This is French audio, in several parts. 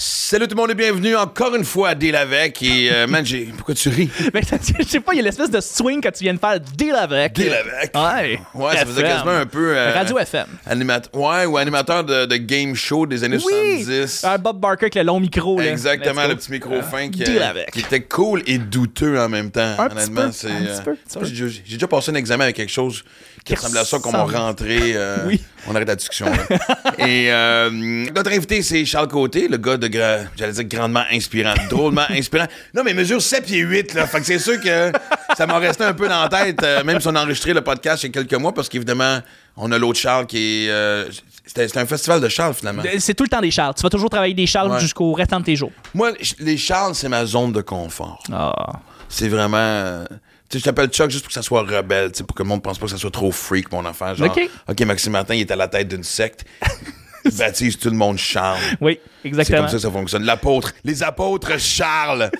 Salut tout le monde et bienvenue encore une fois à Deal avec. Et euh, man, j'ai. Pourquoi tu ris? Ben, je sais pas, il y a l'espèce de swing quand tu viens de faire deal avec. Deal avec. Ouais. Ouais, ça faisait quasiment un peu. euh, Radio FM. Ouais, ou animateur de, de game show des années Oui! 70. Un Bob Barker avec le long micro. là. Exactement, Let's le petit micro fin qui, Deal euh, avec. qui était cool et douteux en même temps. Un petit honnêtement, peu, c'est. un petit euh, peu, J'ai déjà- j'ai déjà passé un examen avec quelque chose qui ressemblait à ça qu'on m'a rentré. euh, Oui. On arrête la discussion. là. et euh, notre invité, c'est Charles Côté, le gars de, gra- j'allais dire, grandement inspirant, drôlement inspirant. Non, mais mesure 7 pieds 8, là. Fait que c'est sûr que ça m'a resté un peu dans la tête, euh, même si on a enregistré le podcast il y a quelques mois, parce qu'évidemment, on a l'autre Charles qui est. euh, c'était un festival de Charles, finalement. C'est tout le temps des Charles. Tu vas toujours travailler des Charles Ouais. jusqu'au restant de tes jours. Moi, les Charles, c'est ma zone de confort. Ah. C'est vraiment. Tu sais, je t'appelle Chuck juste pour que ça soit rebelle, pour que le monde pense pas que ça soit trop freak, mon enfant. Genre, Ok. OK, Maxime Martin, il est à la tête d'une secte. baptise tout le monde Charles. Oui, C'est exactement. comme ça que ça fonctionne. L'apôtre, les apôtres Charles.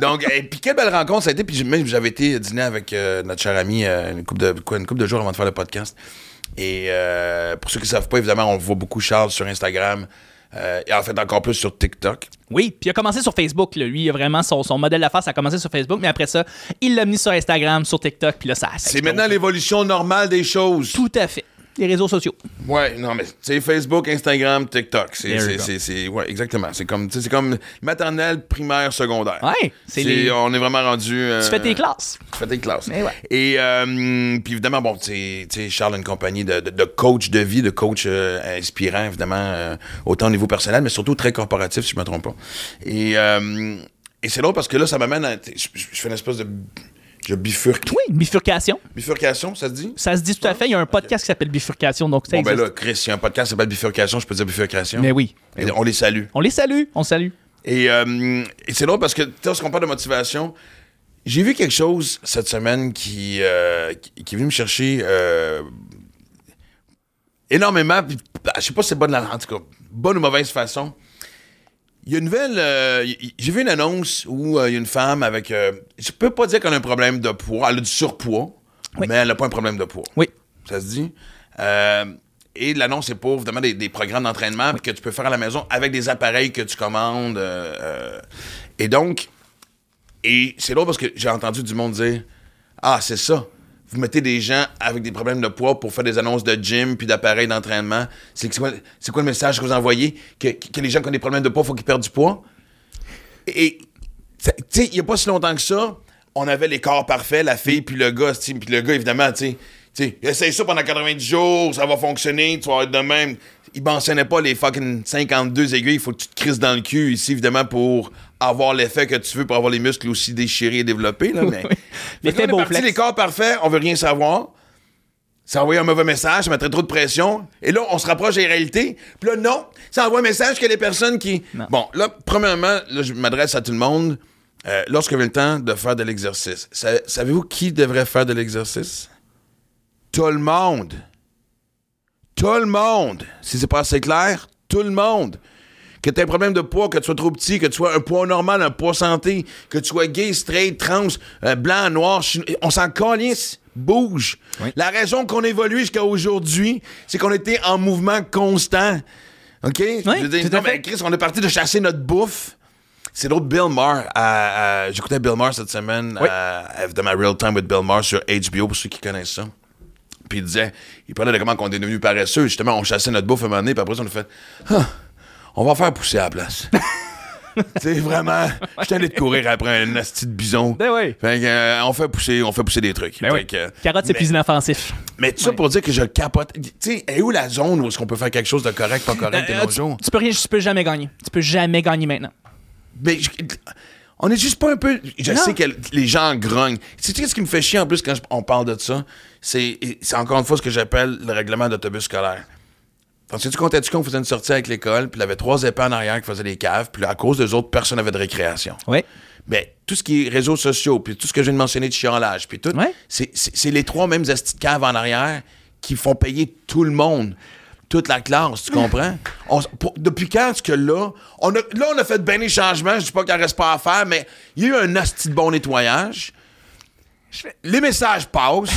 Donc, et puis quelle belle rencontre ça a été. Puis même j'avais été dîner avec euh, notre cher ami euh, une couple de quoi, une couple de jours avant de faire le podcast. Et euh, pour ceux qui ne savent pas, évidemment, on voit beaucoup Charles sur Instagram. Euh, et en fait, encore plus sur TikTok. Oui, puis il a commencé sur Facebook. là. Lui, il a vraiment son, son modèle d'affaires, ça a commencé sur Facebook, mais après ça, il l'a mis sur Instagram, sur TikTok, puis là, ça a C'est maintenant l'évolution normale des choses. Tout à fait. Les réseaux sociaux. Ouais, non, mais c'est Facebook, Instagram, TikTok. C'est, ouais, exactement. C'est comme, c'est comme maternelle, primaire, secondaire. Ouais, c'est les- On est vraiment rendu. euh, Tu fais tes classes. Tu fais tes classes. Ouais. Et euh, puis évidemment, bon, tu sais, Charles a une compagnie de, de, de coach de vie, de coach euh, inspirant, évidemment, autant au niveau personnel, mais surtout très corporatif, si je me trompe pas. Et, et c'est drôle parce que là, ça m'amène à. Je fais une espèce de. Je bifurque. Oui, bifurcation. Bifurcation, ça se dit? Ça se dit tout à fait. Il y a un podcast qui s'appelle Bifurcation, donc ça Bon, ben là, Chris, il y a un podcast qui s'appelle Bifurcation, je peux dire Bifurcation? Mais oui. Et on les salue. On les salue. On salue. Et, euh, et c'est drôle parce que, tu sais, lorsqu'on parle de motivation, j'ai vu quelque chose cette semaine qui, euh, qui, qui est venu me chercher euh, énormément. bah, je sais pas si c'est bonne, la- en tout cas, bonne ou mauvaise façon. Il y a une nouvelle. euh, j'ai vu une annonce où euh, il y a une femme avec. euh, je peux pas dire qu'elle a un problème de poids. Elle a du surpoids, Oui. mais elle n'a pas un problème de poids. Oui. Ça se dit. Euh, et l'annonce, c'est pour évidemment des, des programmes d'entraînement que tu peux faire à la maison avec des appareils que tu commandes. et donc, et c'est drôle parce que j'ai entendu du monde dire Ah, c'est ça. Vous mettez des gens avec des problèmes de poids pour faire des annonces de gym puis d'appareils d'entraînement. C'est quoi, le message que vous envoyez? Que, les gens qui ont des problèmes de poids, il faut qu'ils perdent du poids? Et, tu sais, il n'y a pas si longtemps que ça, on avait les corps parfaits, la fille puis le gars, puis le gars, évidemment, tu sais, essaye ça pendant 90 jours, ça va fonctionner, tu vas être de même. Il mentionnait pas les fucking 52 aiguilles, il faut que tu te crises dans le cul ici, évidemment, pour avoir l'effet que tu veux, pour avoir les muscles aussi déchirés et développés, là, mais... L'effet Bowflex. parti, les corps parfaits, on veut rien savoir. Ça envoie un mauvais message, ça mettrait trop de pression. Et là, on se rapproche des réalités. Puis là, non, ça envoie un message que les personnes qui. Non. Bon, là, premièrement, là, je m'adresse à tout le monde. Euh, lorsque vient le temps de faire de l'exercice, sa- savez-vous qui devrait faire de l'exercice? Tout le monde. Tout le monde. Si c'est pas assez clair, tout le monde. Que tu aies un problème de poids, que tu sois trop petit, que tu sois un poids normal, un poids santé, que tu sois gay, straight, trans, euh, blanc, noir, chino- on s'en calisse, bouge. Oui. La raison qu'on évolue jusqu'à aujourd'hui, c'est qu'on était en mouvement constant. OK? Je veux dire, non, mais. Chris, on est parti de chasser notre bouffe. C'est l'autre Bill Maher. J'écoutais Bill Maher cette semaine Oui. à, de ma Real Time with Bill Maher sur HBO, pour ceux qui connaissent ça. Puis il disait, il parlait de comment on est devenu paresseux. Justement, on chassait notre bouffe à un moment donné, puis après ça, on a fait, on va faire pousser à la place. C'est vraiment, je suis allé de courir après un asti de bison. Ben oui. Fait que, euh, on fait pousser, on fait pousser des trucs. Ben Fait oui. que, Carotte, c'est mais- plus inoffensif. Mais tout ça pour dire que je capote. Tu sais, est où la zone où est-ce qu'on peut faire quelque chose de correct, pas correct de Euh, nos tu, jours? tu peux rien, tu peux jamais gagner. Tu peux jamais gagner maintenant. Mais je- on est juste pas un peu. Je Non. sais que les gens grognent. Tu sais ce qui me fait chier en plus quand je- on parle de ça? C'est encore une fois ce que j'appelle le règlement d'autobus scolaire. Parce que tu comptais-tu qu'on faisait une sortie avec l'école, puis il y avait trois épées en arrière qui faisaient des caves, puis à cause des autres, personne n'avait de récréation. Oui. Mais tout ce qui est réseaux sociaux, puis tout ce que je viens de mentionner de chiolage, puis tout, Ouais. c'est- les trois mêmes astis de caves en arrière qui font payer tout le monde. Toute la classe, tu comprends? On s- pour- depuis quand est-ce que là, on a, là, on a fait bien les changements, je dis pas qu'il en reste pas à faire, mais il y a eu un asti de bon nettoyage. Les messages passent.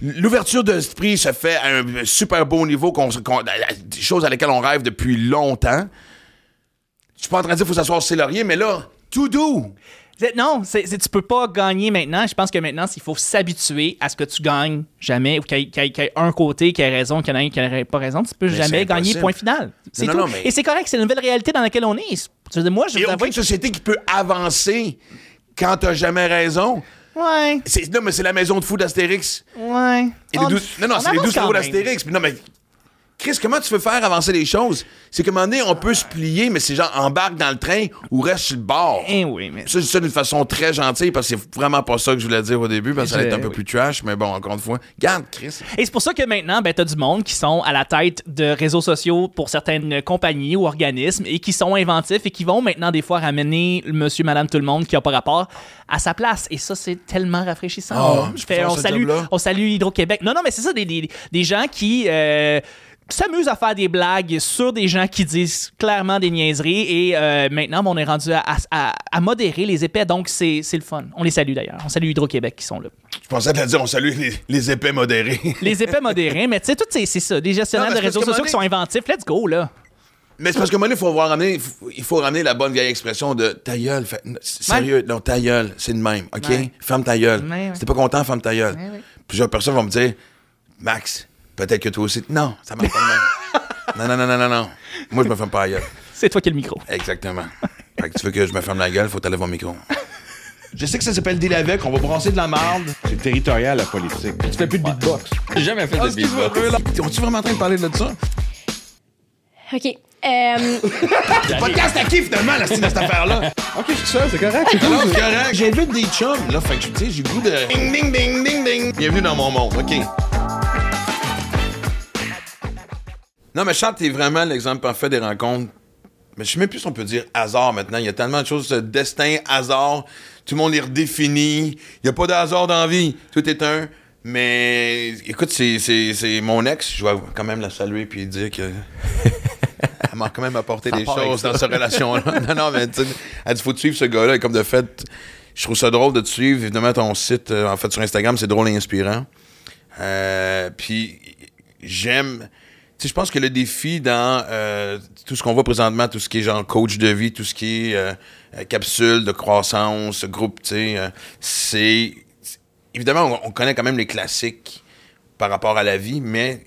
L'ouverture d'esprit se fait à un super beau niveau, qu'on, qu'on- des choses à lesquelles on rêve depuis longtemps. suis pas en train de dire qu'il faut s'asseoir sur ses lauriers, mais là, tout doux. Non, c'est, c'est- tu peux pas gagner maintenant. Je pense que maintenant, il faut s'habituer à ce que tu gagnes jamais, ou qu'il y ait, qu'il y qu'il y ait un côté qui a raison, qu'il y en a un qui n'a pas raison. Tu peux Mais jamais gagner point final. C'est Non, tout. non, mais- Et c'est correct, c'est une nouvelle réalité dans laquelle on est. Tu veux dire, moi, je Il n'y vous a avoue aucune société qui peut avancer quand t'as jamais raison. Ouais, Non, mais c'est la maison de fou d'Astérix. ouais. Et les On- douze- Non, non, on c'est les avance 12 quand travaux même. d'Astérix. Non, mais. Chris, comment tu veux faire avancer les choses? C'est qu'à un moment donné, on peut se plier, mais c'est genre embarque dans le train ou reste sur le bord. Eh oui, mais Ça, je dis ça d'une façon très gentille parce que c'est vraiment pas ça que je voulais dire au début parce que ça allait être un peu plus trash, mais bon, encore une fois. Garde, Chris. Et c'est pour ça que maintenant, ben, tu as du monde qui sont à la tête de réseaux sociaux pour certaines compagnies ou organismes et qui sont inventifs et qui vont maintenant des fois ramener le monsieur, madame, tout le monde qui a pas rapport à sa place. Et ça, c'est tellement rafraîchissant. Ah, Je fais- on, salue, on salue Hydro-Québec. Non, non, mais c'est ça, des, des, des gens qui... euh, s'amusent à faire des blagues sur des gens qui disent clairement des niaiseries et euh, maintenant on est rendu à, à- à modérer les épais donc c'est c'est le fun on les salue d'ailleurs on salue Hydro-Québec qui sont là Je pensais te le dire, on salue les, les épais modérés. les épais modérés mais tu sais tout c'est ça des gestionnaires Non, de réseaux sociaux qui sont inventifs let's go là Mais c'est parce que maintenant, il faut, ramener, il faut- ramener la bonne vieille expression de ta gueule. Fait- sérieux, non, ta gueule, c'est de même, OK? Ouais. Ferme ta gueule. Ouais, ouais. Si t'es pas content, ferme ta gueule. Plusieurs personnes vont me dire, Max, peut-être que toi aussi. Non, ça marche pas de même. non, non, non, non, non, non. Moi, je me ferme pas la gueule. c'est toi qui as le micro Exactement. Fait que tu veux que je me ferme la gueule, faut t'aller voir le micro. Je sais que ça s'appelle deal avec, on va brasser de la marde. C'est territorial, la politique. Tu fais plus de beatbox. J'ai jamais fait de beatbox. On-tu vraiment en train de parler de ça? OK. Euh, Podcast à qui finalement, la style de cette affaire-là? OK, je suis seul, c'est correct. c'est cool. correct. J'invite des chums, là. Fait que, tu sais, j'ai le goût de. Ding, ding, ding, ding, ding. Bienvenue dans mon monde, OK. Non, mais Charles, t'es vraiment l'exemple parfait des rencontres. Mais je sais même plus si on peut dire hasard maintenant. Il y a tellement de choses, destin, hasard. Tout le monde les redéfinit. Il n'y a pas de hasard dans la vie. Tout est un. Mais écoute, c'est, mon ex. Je vais quand même la saluer puis dire que. Elle m'a quand même apporté des choses dans cette relation-là. non, non, mais tu sais, elle dit faut te suivre ce gars-là. Et comme de fait, je trouve ça drôle de te suivre. Évidemment, ton site, euh, en fait, sur Instagram, c'est drôle et inspirant. Euh, puis j'aime. Je pense que le défi dans euh, tout ce qu'on voit présentement, tout ce qui est genre coach de vie, tout ce qui est euh, euh, capsule de croissance, groupe, tu sais, c'est. Évidemment, on, on connaît quand même les classiques par rapport à la vie, mais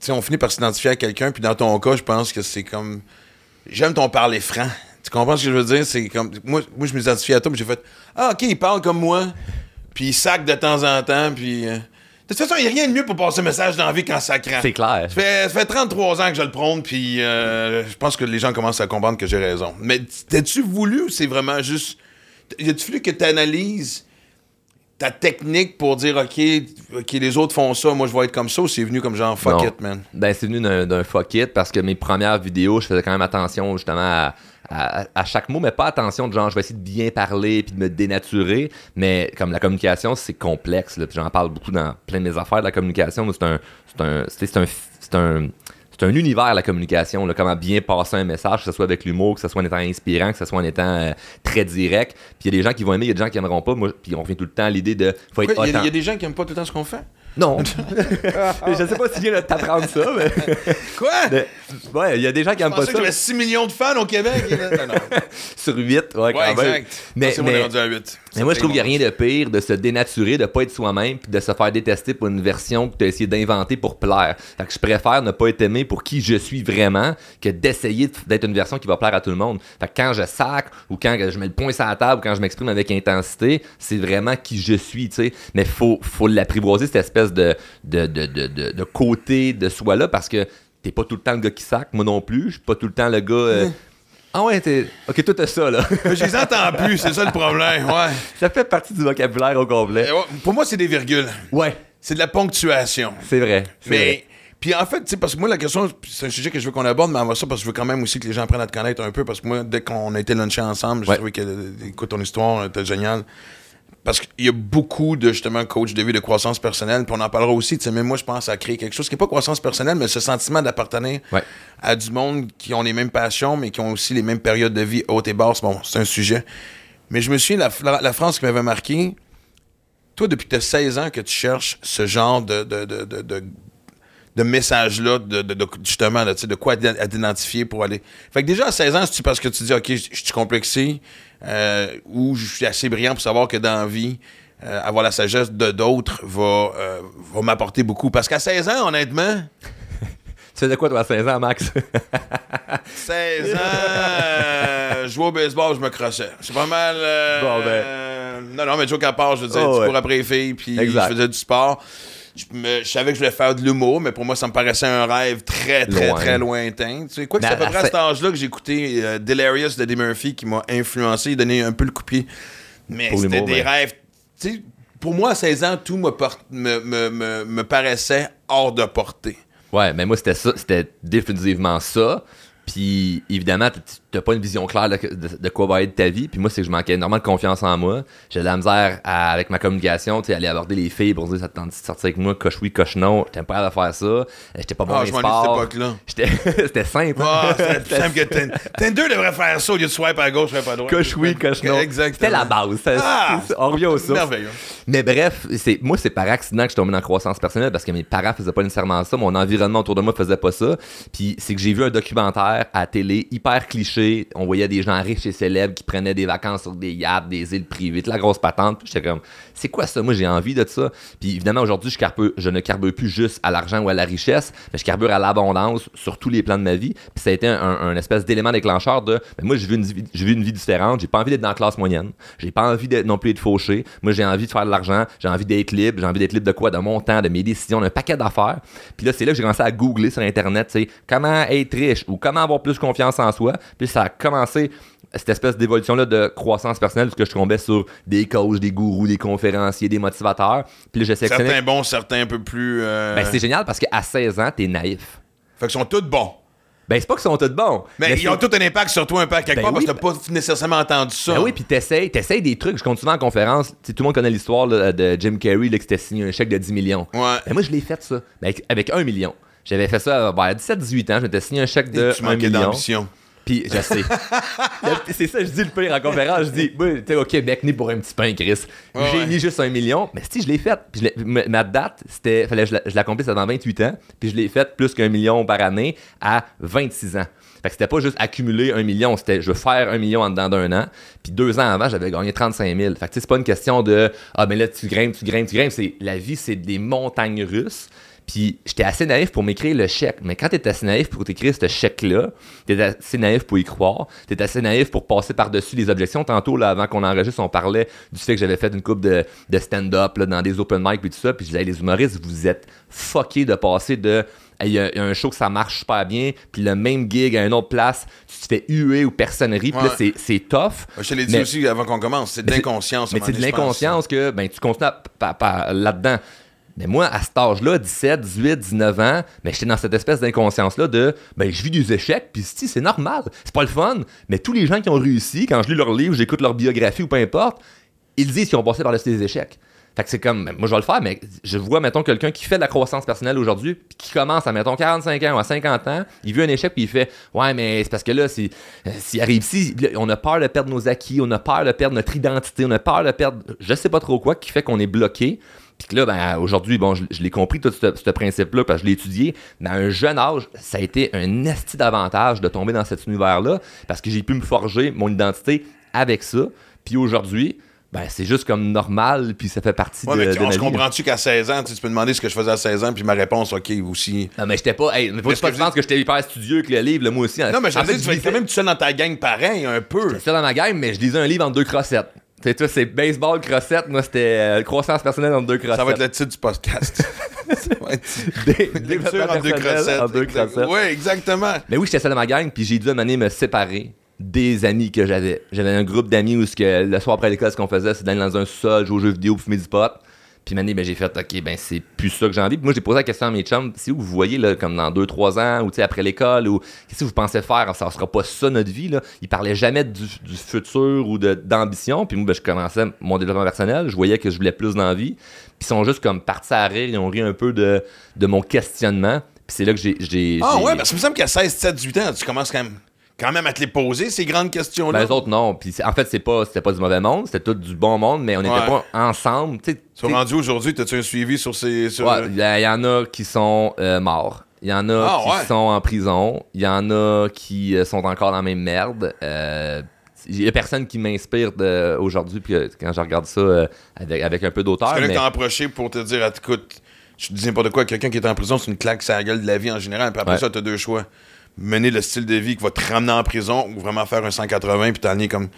tu on finit par s'identifier à quelqu'un, puis dans ton cas, je pense que c'est comme. J'aime ton parler franc. Tu comprends ce que je veux dire? C'est comme. Moi, moi je m'identifie à toi, puis j'ai fait Ah, ok, il parle comme moi, puis il sac de temps en temps, puis. De toute façon, il n'y a rien de mieux pour passer un message dans la vie qu'en sacrant. C'est clair. Ça fait, ça fait 33 ans que je le prône, puis euh, je pense que les gens commencent à comprendre que j'ai raison. Mais t'as-tu voulu ou c'est vraiment juste. Y a-tu fallu que tu analyses ta technique pour dire, OK, OK, les autres font ça, moi je vais être comme ça, ou c'est venu comme genre fuck Non. it, man? Ben, c'est venu d'un d'un fuck it parce que mes premières vidéos, je faisais quand même attention justement à, à- à chaque mot, mais pas attention de genre, je vais essayer de bien parler puis de me dénaturer. Mais comme la communication, c'est complexe. là, puis J'en parle beaucoup dans plein de mes affaires de la communication. C'est un, c'est un, c'est un, c'est un, c'est un univers, la communication. là, comment bien passer un message, que ce soit avec l'humour, que ce soit en étant inspirant, que ce soit en étant euh, très direct. Puis il y a des gens qui vont aimer, il y a des gens qui aimeront pas. Moi, puis on revient tout le temps à l'idée de faut être Il y, y a des gens qui aiment pas tout le temps ce qu'on fait? Non. je sais pas si de t'apprendre ça, mais. Quoi? mais- ouais, il y a des gens qui Je aiment pas pensais ça. que j'avais 6 millions de fans au Québec. Non, non. Sur 8, ouais, quand Ouais, même. exact. Mais, c'est bon, on est mais, rendu à 8. mais moi, je trouve qu'il n'y a rien de pire de se dénaturer, de pas être soi-même, puis de se faire détester pour une version que tu as essayé d'inventer pour plaire. Fait que je préfère ne pas être aimé pour qui je suis vraiment que d'essayer d'être une version qui va plaire à tout le monde. Fait que quand je sac ou quand je mets le poing sur la table ou quand je m'exprime avec intensité, c'est vraiment qui je suis, tu sais. Mais faut, faut l'apprivoiser, cette espèce de, de, de, de, de, de côté de soi-là, parce que t'es pas tout le temps le gars qui sac, moi non plus. Je suis pas tout le temps le gars. euh, Ah ouais, t'es. Ok, toi t'as ça, là. Je les entends plus, c'est ça le problème. Ouais. ça fait partie du vocabulaire au complet. Et ouais, Pour moi, c'est des virgules. Ouais, C'est de la ponctuation. c'est vrai. Mais, puis en fait, tu sais, parce que moi, la question, c'est un sujet que je veux qu'on aborde, mais avant ça, parce que je veux quand même aussi que les gens apprennent à te connaître un peu, parce que moi, dès qu'on a été luncher ensemble, j'ai Ouais. trouvé que, euh, écoute, ton histoire était géniale. Parce qu'il y a beaucoup de, justement, coach de vie de croissance personnelle, puis on en parlera aussi, tu sais, même moi, je pense à créer quelque chose qui n'est pas croissance personnelle, mais ce sentiment d'appartenir Ouais. à du monde qui ont les mêmes passions, mais qui ont aussi les mêmes périodes de vie hautes et basses. Bon, c'est un sujet. Mais je me souviens, la, la, la phrase qui m'avait marqué, toi, depuis que tu as 16 ans que tu cherches ce genre de, de, de, de, de- messages-là, de, justement, de quoi t'identifier pour aller. Fait que déjà à 16 ans, c'est parce que tu dis, OK, je je suis complexé euh, ou je suis assez brillant pour savoir que dans la vie, euh, avoir la sagesse de d'autres va, euh, va m'apporter beaucoup. Parce qu'à 16 ans, honnêtement, Tu faisais quoi, toi, à 16 ans, Max? 16 ans, je jouais au baseball, je me crossais. C'est pas mal. Bon, ben. non, non, mais joke à part, je veux dire, Oh, tu ouais. cours après les filles, puis Exact. je faisais du sport. Je, me- je savais que je voulais faire de l'humour, mais pour moi, ça me paraissait un rêve très, très, Loin. très lointain. Tu sais, quoi que c'est à peu près à cet âge-là que j'ai écouté euh, Delirious de Eddie Murphy qui m'a influencé, donné un peu le coup de pied. Mais c'était des ouais. rêves. Tu sais, pour moi, à 16 ans, tout me, me, me, me, me paraissait hors de portée. Ouais, mais moi, c'était ça. C'était définitivement ça. Puis, évidemment, t'as pas une vision claire de, de- de quoi va être ta vie. Puis moi, c'est que je manquais énormément de confiance en moi. J'ai de la misère à- avec ma communication, tu sais, aller aborder les filles pour dire ça te de sortir avec moi, coche oui, coche non. J'étais pas de faire ça. Euh, J'étais pas bon Ah, je cette époque-là. C'était simple. Ah, hein. c'est plus simple que Tinder. Devrait faire ça au lieu de swipe à gauche, swipe à droite. Coche oui, coche non. C'était la base. Ah! on revient au source. Mais bref, moi c'est par accident que je suis tombé dans la croissance personnelle parce que mes parents faisaient pas nécessairement ça, mon environnement autour de moi faisait pas ça. Puis c'est que j'ai vu un documentaire à télé hyper cliché, on voyait des gens riches et célèbres qui prenaient des vacances sur des yachts, des îles privées, de la grosse patente. Puis j'étais comme c'est quoi ça? Moi j'ai envie de ça. Puis évidemment aujourd'hui je ne carbure plus juste à l'argent ou à la richesse, mais je carbure à l'abondance sur tous les plans de ma vie. Puis ça a été un, espèce d'élément déclencheur de ben, moi je veux une une vie différente, j'ai pas envie d'être dans la classe moyenne, j'ai pas envie d'être non plus être fauché. Moi j'ai envie de faire de l'argent, j'ai envie d'être libre, j'ai envie d'être libre de quoi? De mon temps, de mes décisions, d'un paquet d'affaires. Puis là c'est là que j'ai commencé à googler sur internet, tu comment être riche ou comment avoir plus confiance en soi. Ça a commencé cette espèce d'évolution là de croissance personnelle parce que je tombais sur des coachs, des gourous, des conférenciers, des motivateurs. Puis là je sélectionnais Certains bons, certains un peu plus. euh, ben, c'est génial parce qu'à 16 ans, t'es naïf. Fait qu'ils sont tous bons. Ben, c'est pas qu'ils sont tous bons. Mais, ils ont tous un impact sur toi un peu à quelque Ben part oui, parce que t'as pas nécessairement entendu ça. Ben oui, puis t'essayes, t'essayes des trucs. Je compte souvent en conférence. Tout le monde connaît l'histoire là, de Jim Carrey là, qui s'était signé un chèque de 10 millions. Ouais. Ben, moi, je l'ai fait, ça. Ben, avec, avec 1 million. J'avais fait ça ben, à 17-18 ans. Je m'étais signé un chèque de tu 1 manquais million. d'ambition. Puis je sais. c'est ça, je dis le pire en conférence. Je dis, oui, au Québec, né pour un petit pain, Chris. J'ai ouais. mis juste un million, mais si je l'ai fait. Puis je l'ai- ma- date, c'était, fallait que je la- je l'accomplisse avant 28 ans. Puis je l'ai fait plus qu'un million par année à 26 ans. Fait que c'était pas juste accumuler un million, c'était je veux faire un million en dedans d'un an. Puis deux ans avant, j'avais gagné 35 000. Fait que c'est pas une question de ah ben là tu grimpes, tu grimpes, tu grimpes. C'est la vie, c'est des montagnes russes. Puis j'étais assez naïf pour m'écrire le chèque. Mais quand t'es assez naïf pour t'écrire ce chèque-là, t'es assez naïf pour y croire. T'es assez naïf pour passer par-dessus les objections. Tantôt, là, avant qu'on enregistre, on parlait du fait que j'avais fait une coupe de, de stand-up là, dans des open mic et tout ça. Puis je disais, Hey, les humoristes, vous êtes fuckés de passer de. Il y, a- un show que ça marche super bien, puis le même gig à une autre place, tu te fais huer ou personne rit, puis là, c'est- tough. Je te l'ai dit aussi avant qu'on commence. C'est de l'inconscience. Mais c'est de l'inconscience que ben, tu continues là-dedans. Mais moi, à cet âge-là, 17, 18, 19 ans, mais j'étais dans cette espèce d'inconscience-là de ben, je vis des échecs, puis si, c'est normal. C'est pas le fun. Mais tous les gens qui ont réussi, quand je lis leurs livres, j'écoute leur biographie ou peu importe, ils disent qu'ils ont passé par-dessus des échecs. Fait que c'est comme, ben, moi je vais le faire, mais je vois, mettons, quelqu'un qui fait de la croissance personnelle aujourd'hui, qui commence à, mettons, 45 ans ou à 50 ans, il veut un échec, puis il fait, ouais, mais c'est parce que là, euh, s'il arrive ici, on a peur de perdre nos acquis, on a peur de perdre notre identité, on a peur de perdre, je sais pas trop quoi, qui fait qu'on est bloqué. Puis que là, ben, aujourd'hui, bon, je, je l'ai compris, tout ce, ce principe-là, parce que je l'ai étudié. Mais à un jeune âge, ça a été un esti d'avantage de tomber dans cet univers-là, parce que j'ai pu me forger mon identité avec ça. Puis aujourd'hui, ben, c'est juste comme normal, puis ça fait partie Ouais, de, mais de tu- on ma se vie. comprend-tu qu'à 16 ans, tu peux demander ce que je faisais à 16 ans, puis ma réponse, OK, aussi. Non, mais j'étais pas. Hey, mais faut que que tu je que j'étais hyper studieux que le livre, là, moi aussi. Non, mais je tu quand même tout seul dans ta gang pareil, un peu. J'étais dans ma game, mais je lisais un livre en deux crossettes. Tu sais, toi, c'est baseball, crossette. Moi, c'était euh, croissance personnelle en deux crossettes. Ça va être le titre du podcast. Ça va être- Lecture développement en deux crossettes. en deux crossettes. Ouais, exactement. Mais oui, j'étais seul dans ma gang, puis j'ai dû donné me séparer des amis que j'avais. J'avais un groupe d'amis où que, le soir après l'école, ce qu'on faisait, c'est d'aller dans un sous-sol, jouer aux jeux vidéo, fumer du pot. Puis année, ben, j'ai fait, OK, ben c'est plus ça que j'ai envie. Puis moi, j'ai posé la question à mes chums, c'est où vous voyez, là, comme dans 2-3 ans, ou tu sais, après l'école, ou qu'est-ce que vous pensez faire? Ça sera pas ça notre vie, là. Ils parlaient jamais du, du futur ou d'ambition. Puis moi, ben, je commençais mon développement personnel, je voyais que je voulais plus d'envie. Puis ils sont juste comme partis à rire, ils ont ri un peu de, de mon questionnement. Puis c'est là que j'ai. Ah ouais, parce que il me semble qu'à 16, 17, 18 ans, tu commences quand même quand même à te les poser, ces grandes questions-là? Ben, les autres, non. Puis en fait, c'est pas, c'était pas du mauvais monde, c'était tout du bon monde, mais on n'était Ouais. pas ensemble. Tu Ils sont rendus aujourd'hui, t'as-tu un suivi sur ces. Sur... ouais, Il y, en a qui sont euh, morts. Il y en a Ah, qui ouais. sont en prison. Il y en a qui euh, sont encore dans la même merde. Euh, Il y a personne qui m'inspire de- aujourd'hui, puis euh, quand je regarde ça euh, avec, avec un peu d'auteur. C'est mais- qui t'a approché pour te dire, ah, écoute, je te dis n'importe quoi, quelqu'un qui est en prison, c'est une claque sur la gueule de la vie en général. Puis après Ouais. ça, t'as deux choix. Mener le style de vie qui va te ramener en prison ou vraiment faire un 180 puis t'en es comme.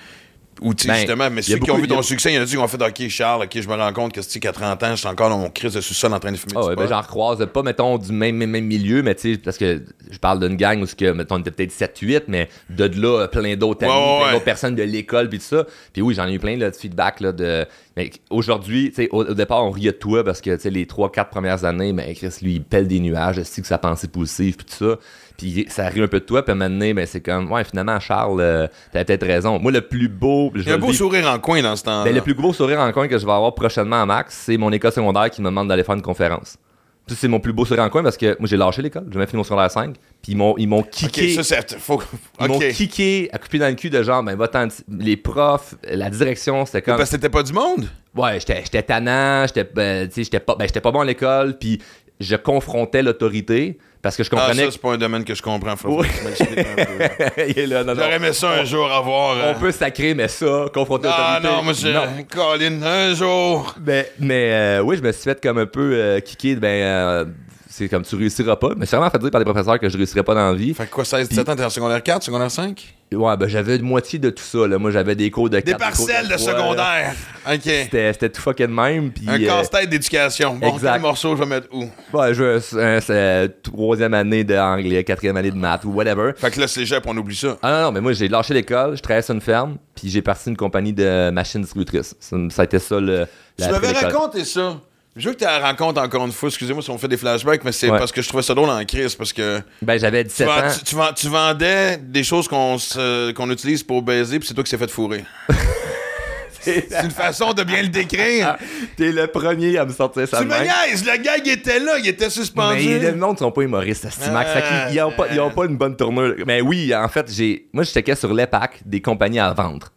Ou tu Ben, justement, mais ceux qui ont vu a- ton succès, il y en a qui ont fait, OK, Charles, OK, je me rends compte que si qu'à 30 ans, je suis encore dans mon crise de sous-sol en train de fumer Ah ouais, ben j'en recroise pas, mettons, du même, même, même milieu, mais tu sais, parce que je parle d'une gang où, que, mettons, on était peut-être 7-8, mais de là, plein d'autres amis, Ouais, ouais, plein ouais. d'autres personnes de l'école, puis tout ça. Puis oui, j'en ai eu plein là, de feedback, là, de... Mais aujourd'hui, tu sais, au, au départ, on riait de toi parce que, les 3-4 premières années, mais Chris, lui, il pèle des nuages, je sais que sa pensée positive, puis tout ça? Puis ça rit un peu de toi, puis à un moment donné, ben, c'est comme, ouais, finalement, Charles, euh, t'avais peut-être raison. Moi, le plus beau... je Il y a un beau sourire en coin dans ce temps-là. ben, le plus gros sourire en coin que je vais avoir prochainement à Max, c'est mon école secondaire qui me demande d'aller faire une conférence. Puis c'est mon plus beau sourire en coin parce que moi j'ai lâché l'école, j'ai même fini mon secondaire 5, puis ils m'ont ils m'ont kické, ça, c'est. Faut... ils m'ont kické à couper dans le cul de genre ben va-t'en les profs, la direction, c'était comme Parce que t'étais pas du monde? ouais, j'étais j'étais tannant, j'étais ben, j'étais pas ben, j'étais pas bon à l'école, puis je confrontais l'autorité parce que je Ah, comprenais ça, c'est pas un domaine que je comprends. Faut Oui. Il est là, non, non. J'aurais aimé ça un jour avoir. euh, on peut sacrer mais ça, confronter Ah l'autorité. non, je. Non. Colin, un jour. Ben, mais euh, oui, je me suis fait comme un peu euh, kicker. Ben, euh, c'est comme tu réussiras pas. Mais c'est vraiment fait dire par des professeurs que je réussirais pas dans la vie. Fait que quoi, 16, 17 ans, t'es en secondaire 4, secondaire 5? Ouais, ben j'avais une moitié de tout ça. Là. Moi, j'avais des cours de Des parcelles de secondaire. OK. C'était tout fucking même. Puis, Un euh, casse-tête d'éducation. Bon, exact. quel morceau je vais mettre où? ouais, je c'est troisième année d'anglais, quatrième année de maths ou whatever. Fait que là, c'est cégep, on oublie ça. Ah non, non, mais moi, j'ai lâché l'école, je travaillais sur une ferme, puis j'ai parti une compagnie de machines distributrices. Ça, ça a été ça le. Tu m'avais raconté ça. Je veux que tu la racontes encore une fois. Excusez-moi si on fait des flashbacks, mais c'est Ouais. parce que je trouvais ça drôle en crise. Parce que Ben, j'avais tu, 17 vend- ans. tu- tu vend- tu vendais des choses qu'on se- qu'on utilise pour baiser, puis c'est toi qui s'est fait fourrer. c'est une façon de bien le décrire. T'es le premier à me sortir ça tu me niaises, le gars, il était là, il était suspendu. Mais le monde sont pas humoristes, c'est Max. Ils ont pas, pas une bonne tournure. Mais oui, en fait, j'ai, moi, je checkais sur l'EPAC des compagnies à vendre.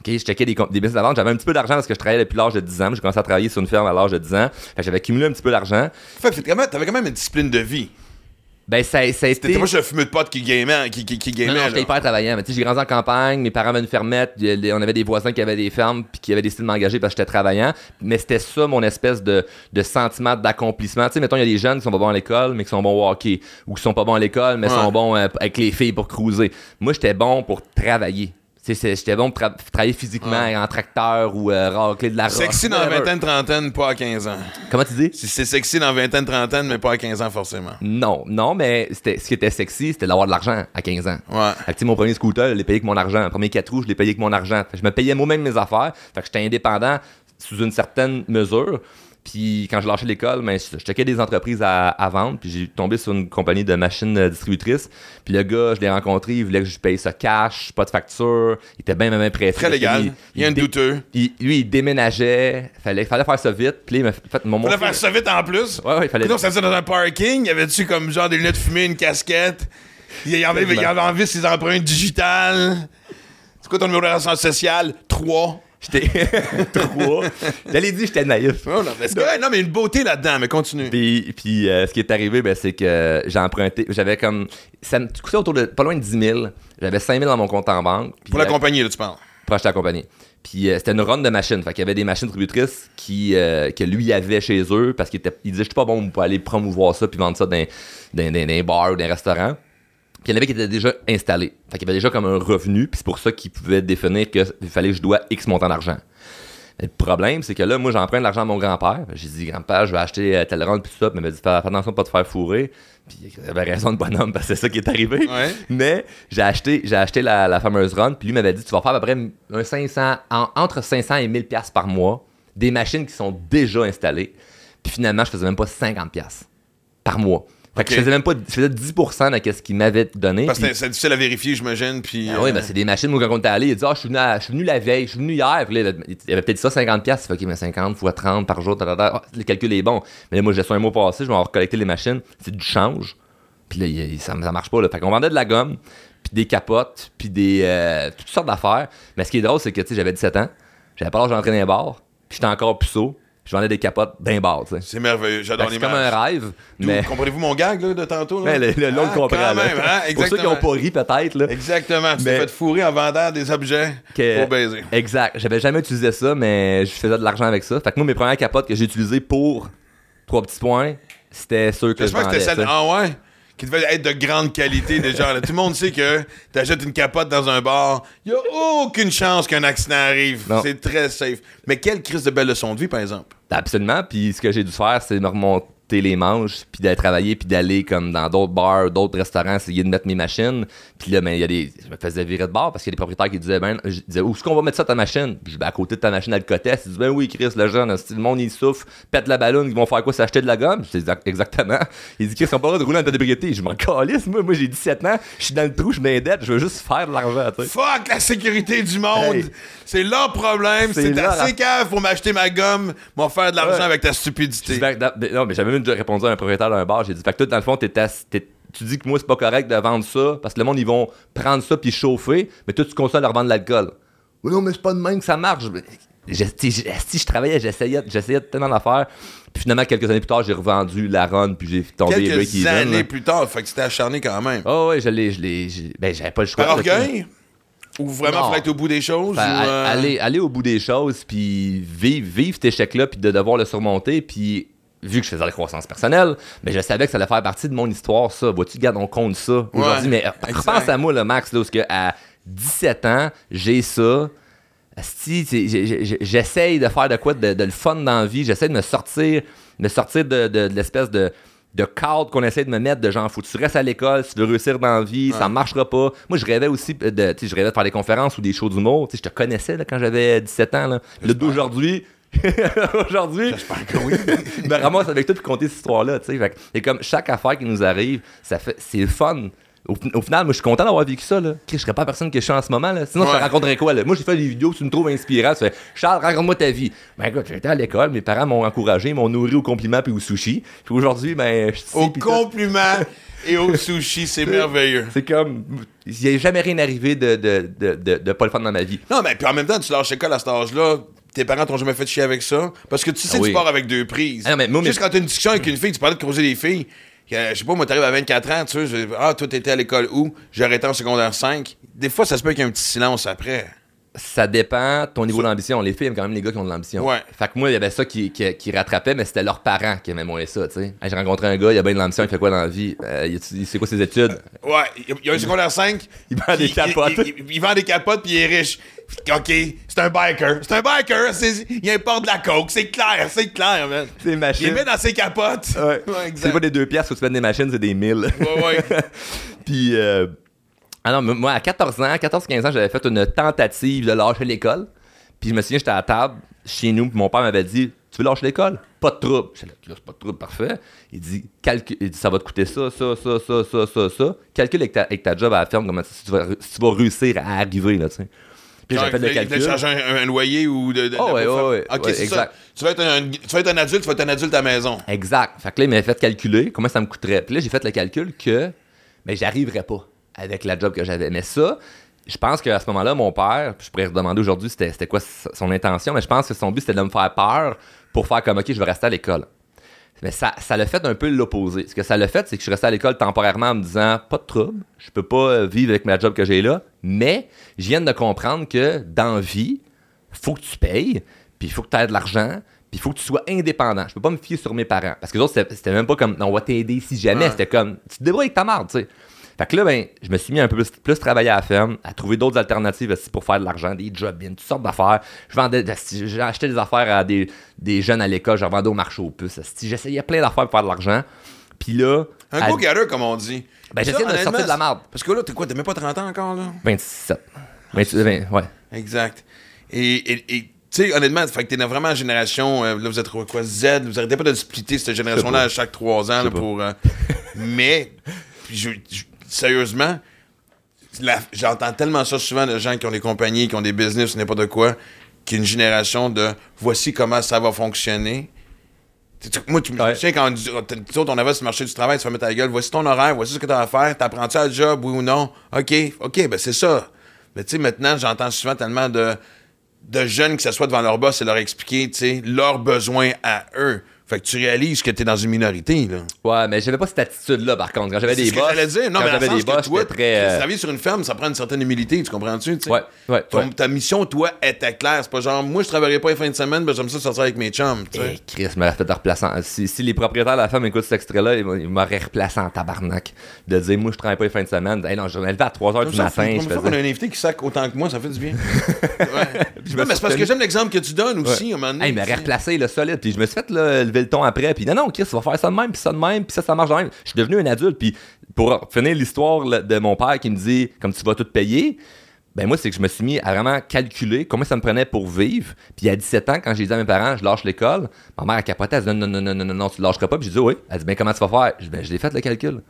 OK, je checkais des, business à vendre. J'avais un petit peu d'argent parce que je travaillais depuis l'âge de 10 ans. J'ai commencé à travailler sur une ferme à l'âge de 10 ans. J'avais accumulé un petit peu d'argent. Fait que t'avais quand même une discipline de vie. Ben, ça, ça a été. T'étais pas juste un fumeux de potes qui gamait, qui, qui, qui Non, gamait, non, là. j'étais hyper travaillant. Mais tu sais, j'ai grandi en campagne, mes parents avaient une fermette, on avait des voisins qui avaient des fermes, puis qui avaient décidé de m'engager parce que j'étais travaillant. Mais c'était ça mon espèce de, de sentiment d'accomplissement. Tu sais, mettons, il y a des jeunes qui sont pas bons à l'école, mais qui sont bons au hockey, ou qui sont pas bons à l'école, mais Ouais. sont bons euh, avec les filles pour cruiser. Moi, j'étais bon pour travailler. J'étais bon pour tra- travailler physiquement en tracteur ou euh, racler de la roche. Sexy dans vingtaine, trentaine, pas à 15 ans. Comment tu dis? C'est- sexy dans la vingtaine, trentaine, mais pas à 15 ans forcément. Non, non, mais ce qui était sexy, c'était d'avoir de l'argent à 15 ans. Ouais. Fait que, mon premier scooter, je l'ai payé avec mon argent. Le premier 4 roues, je l'ai payé avec mon argent. Fait que je me payais moi-même mes affaires. Fait que j'étais indépendant sous une certaine mesure. Puis quand je lâchais l'école, ben, je checkais des entreprises à, à vendre. Puis j'ai tombé sur une compagnie de machines euh, distributrices. Puis le gars, je l'ai rencontré, il voulait que je paye ça cash, pas de facture. Il était bien, même pressé. Très légal. Il y a un douteux. il- lui, il déménageait. Fallait, fallait faire ça vite. Puis il m'a fait mon, Fallait faire ça vite en plus. Ouais, ouais, il fallait. Non, ça dire dans un parking, y avait-tu comme genre des lunettes fumées, une casquette? Il y avait, il avait envie ses empreintes digitales. C'est quoi ton numéro d'assurance sociale? 3. J'étais trois. J'allais dire j'étais naïf. Oh, non, mais non, une beauté là-dedans, mais continue. Puis, puis euh, ce qui est arrivé, ben, c'est que j'ai emprunté. J'avais comme. Ça me coûtait autour de pas loin de 10 000. J'avais 5 000 dans mon compte en banque. Pour la euh, compagnie, là, tu parles. pour acheter la compagnie. Puis euh, c'était une run de machines. Fait qu'il y avait des machines distributrices qui, euh, que lui avait chez eux parce qu'il était- il disait Je suis pas bon pour aller promouvoir ça puis vendre ça dans, dans, dans, dans un bar ou dans un restaurant. Puis il y en avait qui étaient déjà installés. Fait qu'il y avait déjà comme un revenu. Puis c'est pour ça qu'il pouvait définir qu'il fallait que je dois X montant d'argent. Mais Le problème, c'est que là, moi, j'emprunte l'argent à mon grand-père. J'ai dit, grand-père, je vais acheter euh, telle ronde, puis ça. Puis il m'a dit, fais attention de pas te faire fourrer. Puis il avait raison de bonhomme, parce que c'est ça qui est arrivé. Ouais. Mais j'ai acheté, j'ai acheté la, la fameuse run, puis lui m'avait dit, tu vas faire à peu près un 500, en- entre 500 et 1000 pièces par mois, des machines qui sont déjà installées. Puis finalement, je faisais même pas 50 pièces par mois. Fait que je faisais même pas, je faisais 10% de ce qu'il m'avait donné. Parce que c'est- difficile à vérifier, j'imagine. Puis. ah oui, euh, ben c'est des machines, moi, quand on était allé, il dit, ah, je suis venu, à- je suis venu la veille, je suis venu hier. Puis là, il avait- il avait peut-être ça, 50$. piastres. Fait, ok, mais 50 fois 30 par jour. Ah, le calcul est bon. Mais là, moi, j'ai ça un mois passé, je vais avoir collecté les machines. C'est du change. Puis là, il- ça, ça marche pas, là. Fait qu'on vendait de la gomme. puis des capotes, puis des euh, toutes sortes d'affaires. Mais ce qui est drôle, c'est que tu sais, j'avais 17 ans, j'avais pas l'âge d'entrer dans les bars, puis j'étais encore puceau, je vendais des capotes d'un bar, tu sais. C'est merveilleux, j'adore que C'est comme l'image. un rêve, mais Comprenez-vous mon gag là, de tantôt? Là? Ouais, le, long Ah, le comprend. quand là. même, hein? Pour ceux qui n'ont pas ri, peut-être. Là. Exactement, tu t'es Mais- fait fourrer en vendant des objets que- pour baiser. Exact. J'avais jamais utilisé ça, mais je faisais de l'argent avec ça. Fait que moi, mes premières capotes que j'ai utilisées pour trois petits points, c'était ceux que je que vendais. c'était celle ah ouais, qui devait être de grande qualité déjà. là. Tout le monde sait que t'achètes une capote dans un bar, il y a aucune chance qu'un accident arrive. C'est très safe. Mais quelle crise de belle leçon de vie, par exemple? Absolument. Puis ce que j'ai dû faire, c'est me remonter les manches, puis d'aller travailler, puis d'aller comme dans d'autres bars, d'autres restaurants, essayer de mettre mes machines. Puis là, ben, il y a des. Je me faisais virer de bar parce qu'il y a des propriétaires qui disaient, ben, je disais, où est-ce qu'on va mettre ça ta machine? Puis je dis, Ben, à côté de ta machine à le cotesse. Ils disent, ben oui, Chris, le jeune, si le monde il souffle, pète la ballonne, ils vont faire quoi? S'acheter de la gomme? Je dis, exactement. Il dit, Chris, ils ont pas de rouler en d'ébriété. Je m'en calisse, moi, moi j'ai 17 ans, je suis dans le trou, je dettes, je veux juste faire de l'argent. Fuck la sécurité du monde! Hey. C'est leur problème. C'est assez cave pour m'acheter ma gomme, m'en faire de l'argent Ouais. avec ta stupidité. dit, ben, ben, non, mais j'avais même répondu à un propriétaire d'un bar. J'ai dit, fait que toi, dans le fond, tu dis que moi, c'est pas correct de vendre ça parce que le monde, ils vont prendre ça puis chauffer, mais toi, tu consommes à leur vendre de l'alcool. Oui, non, mais c'est pas de même que ça marche. Je- Si je travaillais, j'essayais, j'essayais tellement d'affaires. Puis finalement, quelques années plus tard, j'ai revendu la run puis j'ai tombé Quelques break-even. années là. plus tard, fait que c'était acharné quand même. Oh, ouais, je l'ai, je l'ai. Ben, j'avais pas le choix. Par orgueil? Ou vraiment Non. faut être au bout des choses? Ou, euh, aller, aller au bout des choses, puis vivre, vivre cet échec-là, puis de devoir le surmonter, puis vu que je faisais la croissance personnelle, mais je savais que ça allait faire partie de mon histoire, ça. Vois-tu, garde, on compte ça aujourd'hui. mais euh, repense à moi, le Max, là, parce que à 17 ans, j'ai ça. J'essaye de faire de quoi de, de le fun dans la vie. J'essaie de me sortir, me sortir de, de- de l'espèce de, de cadre qu'on essaie de me mettre de genre, faut que tu restes à l'école, si tu veux réussir dans la vie, ça marchera pas. Moi, je rêvais aussi de, je rêvais de faire des conférences ou des shows d'humour. Tu je te connaissais là, quand j'avais 17 ans. Là, Là, d'aujourd'hui, aujourd'hui, je me ramasse avec toi puis compter cette histoire-là. tu sais. Que- Et comme chaque affaire qui nous arrive, ça fait, c'est fun. Au, au final, moi, je suis content d'avoir vécu ça. Là. Je serais pas la personne que je suis en ce moment. Là. Sinon, je Ouais. te raconterais quoi? Là? Moi, j'ai fait des vidéos, tu me trouves inspirant. Tu fais Charles, raconte-moi ta vie. Ben écoute, j'étais à l'école, mes parents m'ont encouragé, m'ont nourri au compliment puis au sushi. Puis aujourd'hui, ben, je suis ici, Au puis tout. compliment et au sushi, c'est merveilleux. C'est comme. Il n'y a jamais rien arrivé de, de, de, de, de pas le fun dans ma vie. Non, mais puis en même temps, tu lâches l'école à cet âge-là. Tes parents t'ont jamais fait chier avec ça? Parce que tu sais, Ah oui. tu pars avec deux prises. Ah non, mais moi, Juste mais- quand t'as une discussion avec une fille, tu parlais de creuser des filles. Euh, je sais pas, moi, t'arrives à 24 ans, tu sais, je- ah, toi, t'étais à l'école où? J'ai arrêté en secondaire 5. Des fois, ça se peut qu'il y ait un petit silence après. Ça dépend de ton niveau d'ambition. Les filles aiment quand même les gars qui ont de l'ambition. Ouais. Fait que moi, il y avait ça qui, qui, qui rattrapait, mais c'était leurs parents qui aimaient moins ça, tu sais. Hey, J'ai rencontré un gars, il a bien de l'ambition, il fait quoi dans la vie? Euh, il c'est quoi ses études? Ouais, il y a un secondaire 5. Il vend des capotes. Il, il- il vend des capotes puis il est riche. OK, c'est un biker. C'est un biker. c'est- il importe de la coke. C'est clair, c'est clair, man. Il machines. les met dans ses capotes. Ouais. Ouais, c'est pas des deux pièces où tu mets des machines, c'est des mille. Ouais, ouais. Puis, euh, ah non, moi, à 14 ans, 14-15 ans, j'avais fait une tentative de lâcher l'école. Puis je me souviens, j'étais à la table chez nous, puis mon père m'avait dit Tu veux lâcher l'école? Pas de trouble. J'étais là, c'est pas de trouble, parfait. Il dit, calcul, il dit Ça va te coûter ça, ça, ça, ça, ça, ça, ça. Calcule avec ta, avec ta job à la ferme, comment si tu vas, si tu vas réussir à arriver, là, tu sais. Puis j'ai fait le calcul. charger un, un loyer ou de. de- Oh, de- ouais, de- ouais, ouais. Ok, c'est exact. ça. Tu vas, être un, tu vas être un adulte, tu vas être un adulte à la maison. Exact. Fait que là, il m'a fait calculer comment ça me coûterait. Puis là, j'ai fait le calcul que ben, j'arriverais pas avec la job que j'avais. Mais ça, je pense qu'à ce moment-là, mon père, je pourrais demander aujourd'hui c'était quoi son intention, mais je pense que son but c'était de me faire peur pour faire comme OK, je vais rester à l'école. Mais ça, ça l'a fait un peu l'opposé. Ce que ça l'a fait, c'est que je suis resté à l'école temporairement en me disant pas de trouble, je peux pas euh, vivre avec ma job que j'ai là, mais je viens de comprendre que dans vie, faut que tu payes, puis il faut que tu aies de l'argent, puis il faut que tu sois indépendant. Je peux pas me fier sur mes parents. Parce que les autres, c'était c'était même pas comme on va t'aider si jamais. Ouais. C'était comme tu te débrouilles avec ta marde, tu sais. Fait que là, ben, je me suis mis un peu plus, plus travailler à la ferme, à trouver d'autres alternatives aussi pour faire de l'argent, des job toutes sortes d'affaires. Je vendais, j'ai acheté des affaires à des, des jeunes à l'école, je revendais au marché aux puces. J'essayais plein d'affaires pour faire de l'argent. Puis là, Un à go getter, comme on dit. Ben, j'essaie de sortir de la marde. Parce que là, t'es quoi, t'as même pas 30 ans encore, là? 27. 28, vingt- ouais. Exact. Et, et, et, tu sais, honnêtement, fait que t'es vraiment la génération, euh, là, vous êtes quoi, Z, vous arrêtez pas de splitter cette génération-là à chaque trois ans, là, pour... euh, mais, je- je- sérieusement, j'entends tellement ça souvent de gens qui ont des compagnies, qui ont des business, n'importe quoi, qu'une génération de « voici comment ça va fonctionner », Moi, tu me souviens quand on on avait sur le marché du travail, tu fermais ta gueule, voici ton horaire, voici ce que tu as à faire, t'apprends-tu à job, oui ou non? OK, OK, ben c'est ça. Mais tu sais, maintenant, j'entends souvent tellement de, de jeunes qui s'assoient devant leur boss et leur expliquer, tu sais, leurs besoins à eux. Fait que tu réalises que t'es dans une minorité, là. Ouais, mais j'avais pas cette attitude-là, par contre. Quand j'avais C'est des boss, j'allais dire. Non, quand mais j'avais des boss, toi, très... euh, travailler sur une ferme, ça prend une certaine humilité, tu comprends-tu? Ouais, ouais, Ton- ouais. Ta mission, toi, était claire. C'est pas genre, moi, je travaillerai pas les fins de semaine, mais j'aime ça sortir avec mes chums, tu sais. Eh, Chris m'aurait fait replacer. en- Si, si les propriétaires de la femme écoutent cet extrait-là, ils, m'auraient replacé en tabarnak. De dire, moi, je travaille pas les fins de semaine. Hey, non, je me levais à 3 h du Ça, matin. fait- Comme fois qu'on a faisais... un invité qui sac autant que moi, ça fait du bien. ouais. me mais c'est parce que j'aime l'exemple que tu donnes aussi, à un moment donné, replacé le solide. Puis je me suis fait le ton après. Puis non, non, Chris, vas faire ça de même, puis ça de même, puis ça, ça marche de même. Je suis devenu un adulte. Puis pour finir l'histoire de mon père qui me dit, comme tu vas tout payer, ben moi, c'est que je me suis mis à vraiment calculer combien ça me prenait pour vivre. Puis à 17 ans, quand j'ai dit à mes parents, je lâche l'école, ma mère a capoté, elle dit non, non, non, non, non, non, tu lâcheras pas. Puis j'ai dit oui. Elle dit, ben comment tu vas faire? Je ben je l'ai fait le calcul.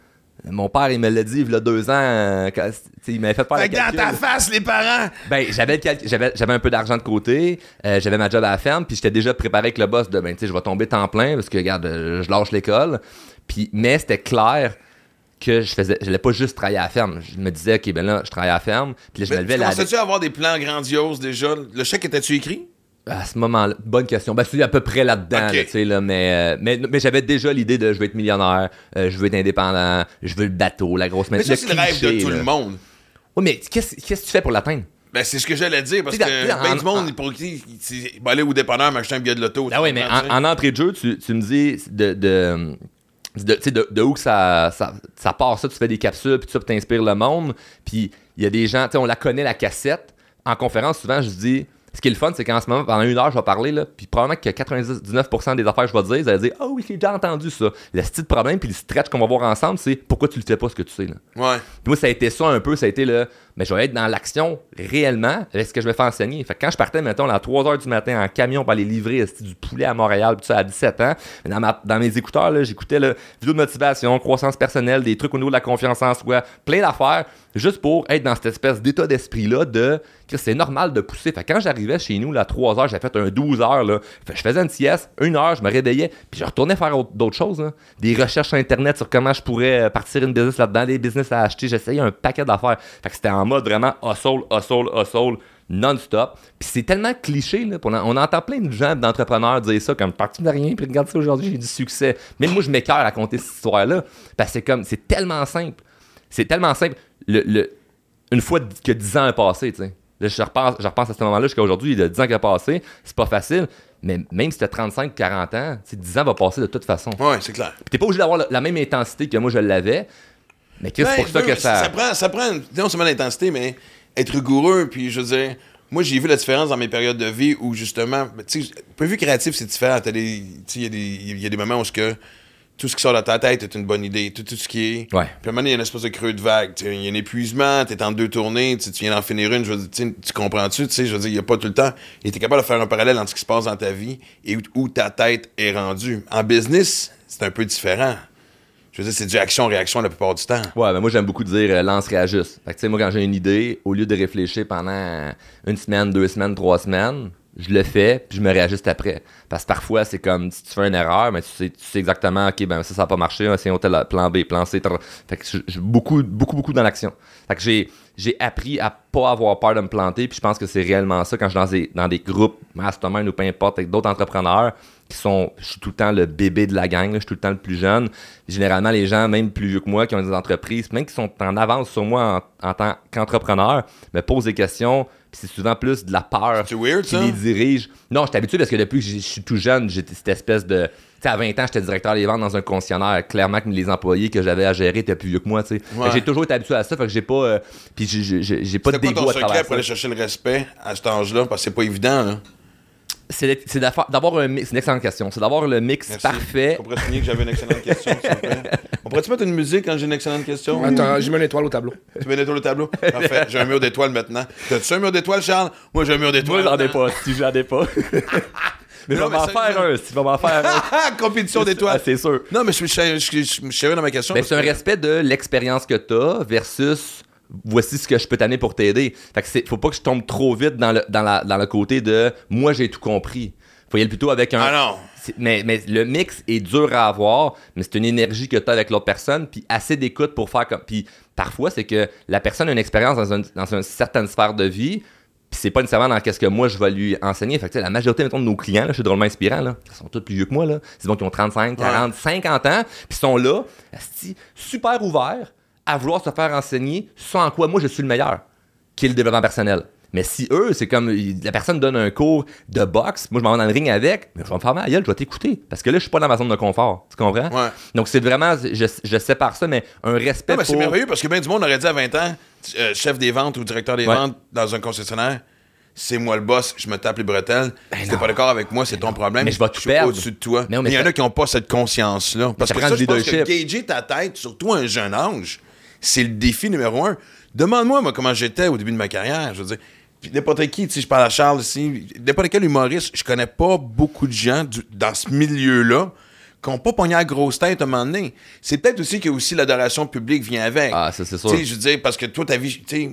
Mon père, il me l'a dit il y a deux ans, euh, quand- il m'avait fait faire Fait le que dans calcul. ta face, les parents! Ben, j'avais, un peu d'argent de côté, euh, j'avais ma job à la ferme, puis j'étais déjà préparé avec le boss de, ben, tu sais, je vais tomber temps plein parce que, regarde, euh, je lâche l'école. Puis, mais c'était clair que je faisais, j'allais pas juste travailler à la ferme. Je me disais, OK, ben là, je travaille à la ferme, puis là, je me levais tu la... commençais-tu à avoir des plans grandioses déjà? Le chèque était-tu écrit? À ce moment-là, bonne question. Ben, c'est à peu près là-dedans, Ok. là, tu sais, là, mais, euh, mais, mais j'avais déjà l'idée de je veux être millionnaire, euh, je veux être indépendant, je veux le bateau, la grosse Mais ça, c'est le rêve de tout là. le monde. Oui, mais qu'est-ce, que tu fais pour l'atteindre? Ben, c'est ce que j'allais dire, parce Tu que dans- ben en- du monde, en- pour qui il va aller au dépanneur m'acheter un billet de l'auto. Ah oui, mais en, en entrée de jeu, tu, tu me dis de, de, de, de, de où que ça, ça, ça part ça, tu fais des capsules, puis ça, t'inspires le monde. Puis il y a des gens, tu sais, on la connaît, la cassette. En conférence, souvent, je dis, ce qui est le fun, c'est qu'en ce moment, pendant une heure, je vais parler, là, puis probablement que 99% des affaires que je vais dire, vous allez dire, ah oui, j'ai déjà entendu ça. Le style de problème, puis le stretch qu'on va voir ensemble, c'est pourquoi tu le fais pas ce que tu sais, là. Ouais. Puis moi, ça a été ça un peu, ça a été le. Mais je vais être dans l'action réellement avec ce que je vais faire enseigner. Fait que quand je partais, mettons, à 3 h du matin en camion pour aller livrer du poulet à Montréal, puis ça à 17 ans, dans, dans mes écouteurs, j'écoutais vidéo de motivation, croissance personnelle, des trucs au niveau de la confiance en soi, plein d'affaires, juste pour être dans cette espèce d'état d'esprit-là de que c'est normal de pousser. Fait que quand j'arrivais chez nous, à 3 h, j'avais fait un 12 h là. Fait que je faisais une sieste, une heure, je me réveillais, puis je retournais faire autre- d'autres choses. là. Des recherches sur Internet sur comment je pourrais euh, partir une business là-dedans, des business à acheter. J'essayais un paquet d'affaires. Fait que c'était en mode vraiment hustle, hustle, hustle, non-stop. Puis c'est tellement cliché, là. pour- On entend plein de gens, d'entrepreneurs dire ça comme parti de rien, puis regarde ça aujourd'hui, j'ai du succès. Même moi, je m'écœure à raconter cette histoire-là. Parce que c'est comme, c'est tellement simple. C'est tellement simple. Le, le- une fois que 10 ans ont passé, tu sais. Là, je repense, je repense à ce moment-là jusqu'à aujourd'hui, il y a 10 ans qui ont passé, c'est pas facile, mais même si t'as 35, 40 ans, tu sais, 10 ans va passer de toute façon. Ouais, c'est clair. Puis t'es pas obligé d'avoir la, la même intensité que moi je l'avais, mais c'est Ben, pour ça oui, que ça... Ça prend, ça prend non seulement l'intensité, mais être rigoureux. Puis je veux dire, moi, j'ai vu la différence dans mes périodes de vie où justement, ben, tu sais, point de vue créatif, c'est différent. Tu Il y, a des- il y a des moments où ce que tout ce qui sort de ta tête est une bonne idée. Tout, tout ce qui est. Ouais. Puis à un moment il y a une espèce de creux de vague. tu Il y a un épuisement, t'es en deux tournées, tu tu viens d'en finir une. Je veux dire, tu tu comprends-tu? Tu sais, je veux dire, il n'y a pas tout le temps. Et t'es capable de faire un parallèle entre ce qui se passe dans ta vie et où, où ta tête est rendue. En business, c'est un peu différent. C'est du action-réaction la plupart du temps. Ouais, ben moi j'aime beaucoup dire euh, lance réajuste. Fait que tu sais, moi quand j'ai une idée, au lieu de réfléchir pendant une semaine, deux semaines, trois semaines, je le fais, puis je me réajuste après. Parce que parfois, c'est comme si tu fais une erreur, mais tu sais, tu sais exactement, ok, ben ça, ça n'a pas marché, c'est un tel plan B, plan C. Fait que je- je- beaucoup, beaucoup, beaucoup dans l'action. Fait que j'ai, j'ai appris à pas avoir peur de me planter, puis je pense que c'est réellement ça quand je suis dans des, dans des groupes, mastermind ou peu importe, avec d'autres entrepreneurs qui sont, je suis tout le temps le bébé de la gang, là, je suis tout le temps le plus jeune. Généralement, les gens, même plus vieux que moi, qui ont des entreprises, même qui sont en avance sur moi en, en tant qu'entrepreneur, me posent des questions, puis c'est souvent plus de la peur weird, qui ça? les dirige. Non, je suis habitué parce que depuis que je suis tout jeune, j'étais cette espèce de. Tu sais, à 20 ans, j'étais directeur des ventes dans un concessionnaire. Clairement que les employés que j'avais à gérer étaient plus vieux que moi, tu sais. Ouais. J'ai toujours été habitué à ça, fait que j'ai pas. euh, puis j'ai- j'ai j'ai- j'ai pas de dégoût à secret travers pour aller chercher le respect à cet âge-là? Parce que c'est pas évident, là. C'est d'avoir un mix. C'est une excellente question. C'est d'avoir le mix Merci. parfait. On pourrait souligner que j'avais une excellente question, s'il vous plaît. On pourrait-tu mettre une musique quand j'ai une excellente question? Attends, j'ai mis une étoile au tableau. Tu mets une étoile au tableau? Parfait. J'ai un mur d'étoiles maintenant. T'as-tu un mur d'étoiles, Charles? Moi, j'ai un mur Moi, d'étoiles. j'en ai pas. Si j'en ai pas. mais Non, vais m'en mais faire un. Si tu vas m'en faire un. Ah, compétition Ah, d'étoiles. c'est sûr. Non, mais je suis je- je- je- je suis sérieux dans ma question. Ben, parce c'est un respect de l'expérience que tu as versus voici ce que je peux t'amener pour t'aider. Fait que c'est, faut pas que je tombe trop vite dans le, dans la, dans le côté de moi j'ai tout compris. Faut y aller plutôt avec un. Ah non. mais, mais le mix est dur à avoir, mais c'est une énergie que tu as avec l'autre personne, puis assez d'écoute pour faire comme. Puis parfois, c'est que la personne a une expérience dans, un- dans une certaine sphère de vie, puis c'est pas nécessairement dans qu'est-ce que moi je vais lui enseigner. Fait que, la majorité mettons, de nos clients, là, je suis drôlement inspirant, là, ils sont tous plus vieux que moi, là. C'est bon qui ont 35, 40, 50 ans, puis sont là, super ouverts à vouloir se faire enseigner sans en quoi moi je suis le meilleur, qui est le développement personnel. Mais si eux, c'est comme la personne donne un cours de boxe, moi je m'en vais dans le ring avec, mais je vais me faire mal je vais t'écouter. Parce que là, je suis pas dans ma zone de confort. Tu comprends? Ouais. Donc c'est vraiment, je, je sépare ça, mais un respect Non, mais c'est merveilleux parce que bien du monde aurait dit à 20 ans, euh, chef des ventes ou directeur des Ouais. ventes dans un concessionnaire, c'est moi le boss, je me tape les bretelles. si t'es Ben pas d'accord avec moi, c'est ton problème. mais je vais tout suis perdre. au-dessus de toi. Mais non, mais mais il y en a qui n'ont pas cette conscience-là. Parce que ça, du je pense que gager ta tête, surtout à un jeune âge, c'est le défi numéro un. Demande-moi, moi, comment j'étais au début de ma carrière. Je veux dire, puis n'importe qui, je parle à Charles ici, n'importe quel humoriste, je connais pas beaucoup de gens du- dans ce milieu-là qui n'ont pas pogné à grosse tête à un moment donné. C'est peut-être aussi que aussi l'adoration publique vient avec. Ah, ça, c'est sûr. Tu sais, je veux dire, parce que toi, ta vie, tu sais,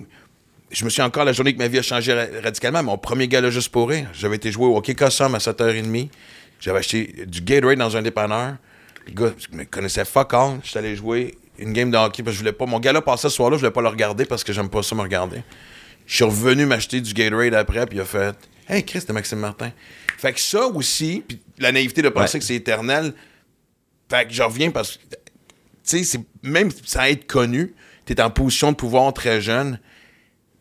je me suis encore la journée que ma vie a changé ra- radicalement. Mon premier gala juste pour rire, j'avais été jouer au hockey Cossum à 7h30. J'avais acheté du Gatorade dans un dépanneur. Le gars me connaissait fuck all. J'étais allé jouer une game de hockey parce que je voulais pas. Mon gala passait ce soir-là, je voulais pas le regarder parce que j'aime pas ça me regarder. Je suis revenu m'acheter du Gatorade après, puis il a fait Hey Chris, c'était Maxime Martin. Fait que ça aussi, puis la naïveté de penser Ouais. que c'est éternel. Fait que je reviens parce que tu sais, c'est- même sans être connu, tu es en position de pouvoir très jeune.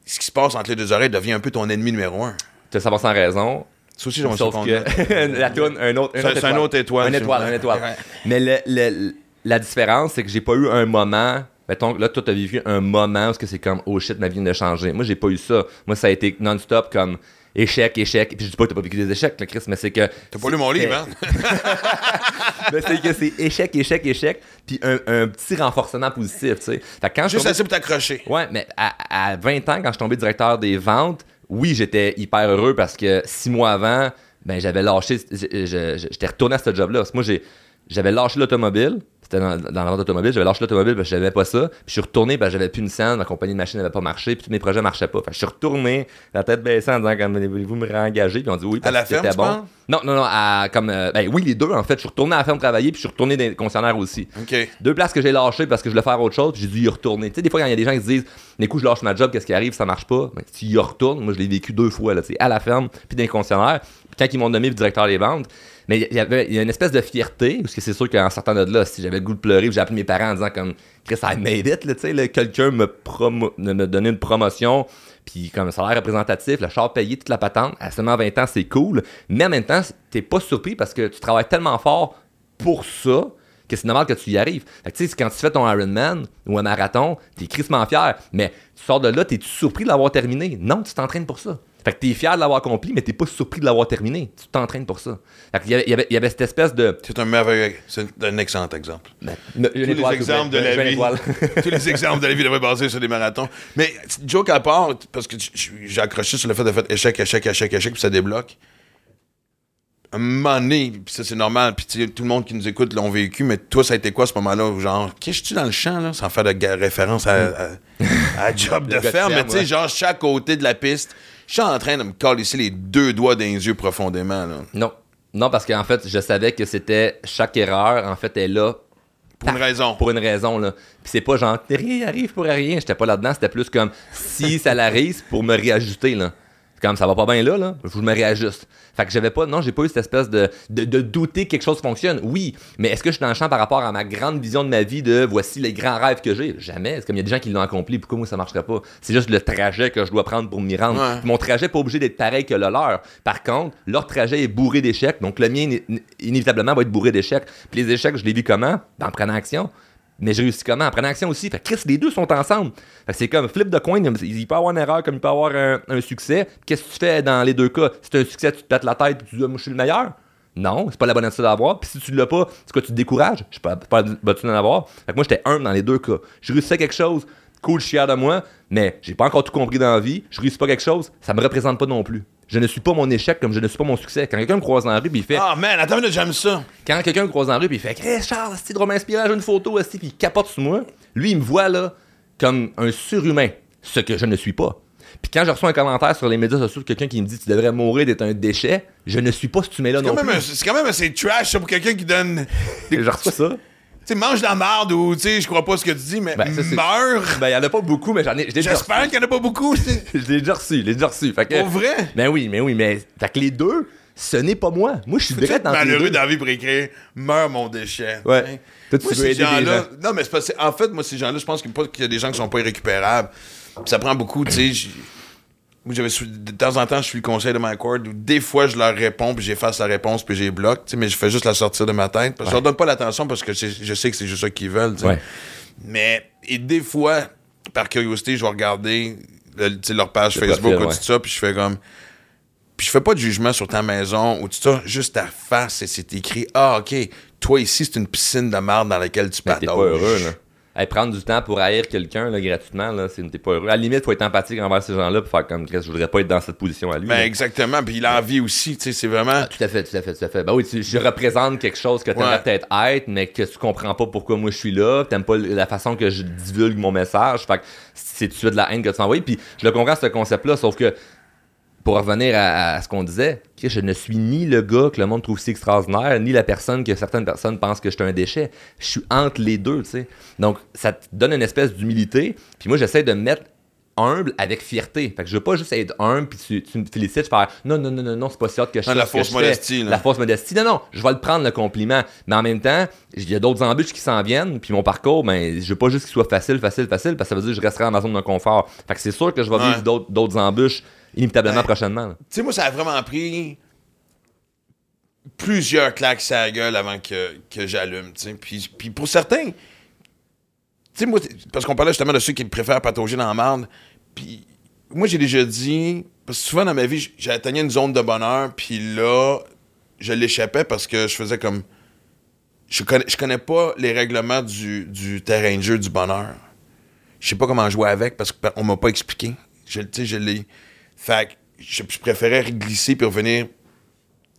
Ce qui se passe entre les deux oreilles devient un peu ton ennemi numéro un. Tu as savoir sans raison. Ça aussi, ça qu'on- que la un autre, C'est- c'est un autre étoile, Un étoile, un étoile. Mais le- le- la différence, c'est que j'ai pas eu un moment. Mettons, là, toi, t'as vécu un moment où c'est comme, oh shit, ma vie vient de changer. Moi, j'ai pas eu ça. Moi, ça a été non-stop comme échec, échec. Puis je dis pas que t'as pas vécu des échecs, là, Chris, mais c'est que. T'as pas lu mon livre, hein? Mais c'est que c'est échec, échec, échec. Puis un, un petit renforcement positif, tu sais. Fait que quand je Juste assez pour t'accrocher. Ouais, mais à, à 20 ans, quand je suis tombé directeur des ventes, oui, j'étais hyper heureux parce que six mois avant, ben j'avais lâché, j'étais retourné à ce job-là. Moi, j'ai, j'avais lâché l'automobile. C'était dans, dans la vente d'automobile. J'avais lâché l'automobile parce que j'avais pas ça. Puis je suis retourné parce que j'avais plus une scène. Ma compagnie de machine n'avait pas marché. Puis tous mes projets marchaient pas. Fait que je suis retourné, la tête baissée en disant, voulez-vous me réengager? Puis on dit oui, parce la que ferme, c'était bon. penses? Non, non, non, à, comme, euh, ben oui, les deux, en fait. Je suis retourné à la ferme travailler. Puis je suis retourné dans les concessionnaires aussi. Deux places que j'ai lâchées parce que je voulais faire autre chose, puis j'ai dû y retourner. Tu sais, des fois, quand il y a des gens qui se disent, des coups, je lâche ma job, qu'est-ce qui arrive, ça marche pas, ben, tu y retournes. Moi, je l'ai vécu deux fois, là, à la ferme, puis dans les concessionnaires. Puis quand ils m'ont nommé directeur des ventes, mais il y avait a une espèce de fierté, parce que c'est sûr qu'en sortant de là, si j'avais le goût de pleurer, j'ai appelé mes parents en disant, comme, Chris, I made it, tu quelqu'un me, promo- me donnait une promotion, puis comme salaire représentatif, le char payé, toute la patente, à seulement 20 ans, c'est cool. Mais en même temps, t'es pas surpris parce que tu travailles tellement fort pour ça que c'est normal que tu y arrives. Fait que, tu sais, quand tu fais ton Ironman ou un marathon, t'es crissement fier, mais tu sors de là, t'es-tu surpris de l'avoir terminé? Non, tu t'entraînes pour ça. Fait que t'es fier de l'avoir accompli, mais t'es pas surpris de l'avoir terminé. Tu t'entraînes pour ça. Fait qu'il y avait, il y avait, il y avait cette espèce de... C'est un merveilleux. C'est un excellent exemple. Une Tous les étoile, exemples de plaît. la Une vie. Tous les exemples de la vie devraient baser sur des marathons. Mais joke à part, parce que j'ai accroché sur le fait de faire échec, échec, échec, échec, puis ça débloque. Un moment donné, puis ça c'est normal, puis tout le monde qui nous écoute l'ont vécu, mais toi ça a été quoi ce moment-là genre, qu'est-ce que tu dans le champ là, sans faire de référence à, à, à job de ferme, mais tu sais, ouais. genre chaque côté de la piste, je suis en train de me coller ici les deux doigts dans les yeux profondément là. Non. Non, parce qu'en fait, je savais que c'était chaque erreur, en fait, est là Pour une raison. pour une raison là. Puis c'est pas genre rien arrive pour rien, j'étais pas là-dedans, c'était plus comme si ça l'arrive pour me réajuster là. Comme ça va pas bien là là, faut que je me réajuste. Fait que j'avais pas non, j'ai pas eu cette espèce de, de, de douter que quelque chose fonctionne. Oui, mais est-ce que je suis dans le champ par rapport à ma grande vision de ma vie de voici les grands rêves que j'ai? Jamais, c'est comme il y a des gens qui l'ont accompli, pourquoi moi ça marcherait pas? C'est juste le trajet que je dois prendre pour m'y rendre. Ouais. Mon trajet n'est pas obligé d'être pareil que le leur. Par contre, leur trajet est bourré d'échecs, donc le mien iné- inévitablement va être bourré d'échecs. Puis les échecs, je les vis comment? Ben, En prenant action. Mais je réussis comment? En action aussi. Fait que les deux sont ensemble. C'est comme flip de coin. Il peut avoir une erreur comme il peut avoir un, succès. Qu'est-ce que tu fais dans les deux cas? Si tu un succès, tu te pètes la tête et tu dis, Ah, je suis le meilleur. Non, c'est pas la bonne attitude à avoir. Puis si tu l'as pas, c'est quoi, tu te décourages? Je suis pas, pas battu d'en avoir. Fait que moi, j'étais un dans les deux cas. Je réussissais quelque chose, cool, je suis fier de moi, mais j'ai pas encore tout compris dans la vie. Je réussis pas quelque chose, ça me représente pas non plus. Je ne suis pas mon échec comme je ne suis pas mon succès. Quand quelqu'un me croise dans la rue, puis il fait. Ah man, attends une minute, j'aime ça. Quand quelqu'un me croise dans la rue, puis il fait Chris Charles, c'est drôle inspirant, j'ai une photo, esti, puis il capote sur moi. Lui, il me voit là comme un surhumain, ce que je ne suis pas. Puis quand je reçois un commentaire sur les médias sociaux de quelqu'un qui me dit tu devrais mourir d'être un déchet, je ne suis pas ce humain-là C'est non quand, plus. c'est quand même assez trash ça, pour quelqu'un qui donne. Tu Je reçois ça. Sais, mange de la marde ou, tu sais, je crois pas ce que tu dis, mais Ben, ça, meurs. Ben, il y en a pas beaucoup, mais j'en ai. J'espère qu'il y en a pas beaucoup. Je l'ai déjà reçu, je l'ai déjà reçu. Fait que, Pour vrai? Ben oui, mais oui, mais. Fait que les deux, ce n'est pas moi. Moi, je suis direct dans malheureux deux. dans la vie pour écrire Meurs mon déchet. Ouais. Hein? Toi, tu Moi, veux ces aider des gens-là. gens. Non, mais c'est parce que, en fait, moi, ces gens-là, je pense qu'il y a des gens qui sont pas irrécupérables. Puis ça prend beaucoup, tu sais. j'- Moi, j'avais sou- de temps en temps, je suis le conseil de Mike Ward, où des fois, je leur réponds, puis j'efface la réponse, puis j'ai bloque, tu sais, mais je fais juste la sortir de ma tête. Parce que je leur donne pas l'attention parce que je sais que c'est juste ça qu'ils veulent. Ouais. Mais, et des fois, par curiosité, je vais regarder le- leur page Le Facebook profil, ou tout ça, puis je fais comme. Puis je fais pas de jugement sur ta maison ou tout ça, juste ta face, et c'est écrit Ah, ok, toi ici, c'est une piscine de merde dans laquelle tu Ben, t'es pas heureux, là. Hey, prendre du temps pour haïr quelqu'un là, gratuitement, là, c'est- t'es pas heureux. À la limite, faut être empathique envers ces gens-là pour faire comme je voudrais pas être dans cette position à lui. Ben, là. exactement. Puis l'envie aussi, tu sais, c'est vraiment. Ah, tout à fait, tout à fait, tout à fait. Ben oui, tu- je représente quelque chose que t'aimerais Ouais. peut-être être, mais que tu comprends pas pourquoi moi je suis là, t'aimes pas la façon que je divulgue mon message. Fait que c'est as de la haine que tu envoies. Puis je le comprends, ce concept-là, sauf que pour revenir à, à ce qu'on disait, que je ne suis ni le gars que le monde trouve si extraordinaire, ni la personne que certaines personnes pensent que je suis un déchet. Je suis entre les deux, tu sais. Donc, ça te donne une espèce d'humilité. Puis moi, j'essaie de me mettre humble avec fierté. Fait que je veux pas juste être humble puis tu, tu me félicites, faire non, non, non, non, non, c'est pas si hot que je Non, la fausse modestie, là. La fausse modestie. Non, non, je vais le prendre le compliment. Mais en même temps, il y a d'autres embûches qui s'en viennent. Puis mon parcours, ben, je veux pas juste qu'il soit facile, facile, facile, parce que ça veut dire que je resterai dans ma zone de confort. Fait que c'est sûr que je vais Ouais. vivre d'autres, d'autres embûches inévitablement Ouais. prochainement. Tu sais, moi, ça a vraiment pris plusieurs claques sur la gueule avant que, que j'allume. Puis, puis pour certains, tu sais, moi, parce qu'on parlait justement de ceux qui préfèrent patauger dans la marde, puis moi, j'ai déjà dit, parce que souvent dans ma vie, j- j'ai atteigné une zone de bonheur, puis là, je l'échappais parce que je faisais comme... Je connais, je connais pas les règlements du, du terrain de jeu du bonheur. Je sais pas comment jouer avec parce qu'on m'a pas expliqué. Je, je l'ai... Fait que je, je préférais glisser puis revenir.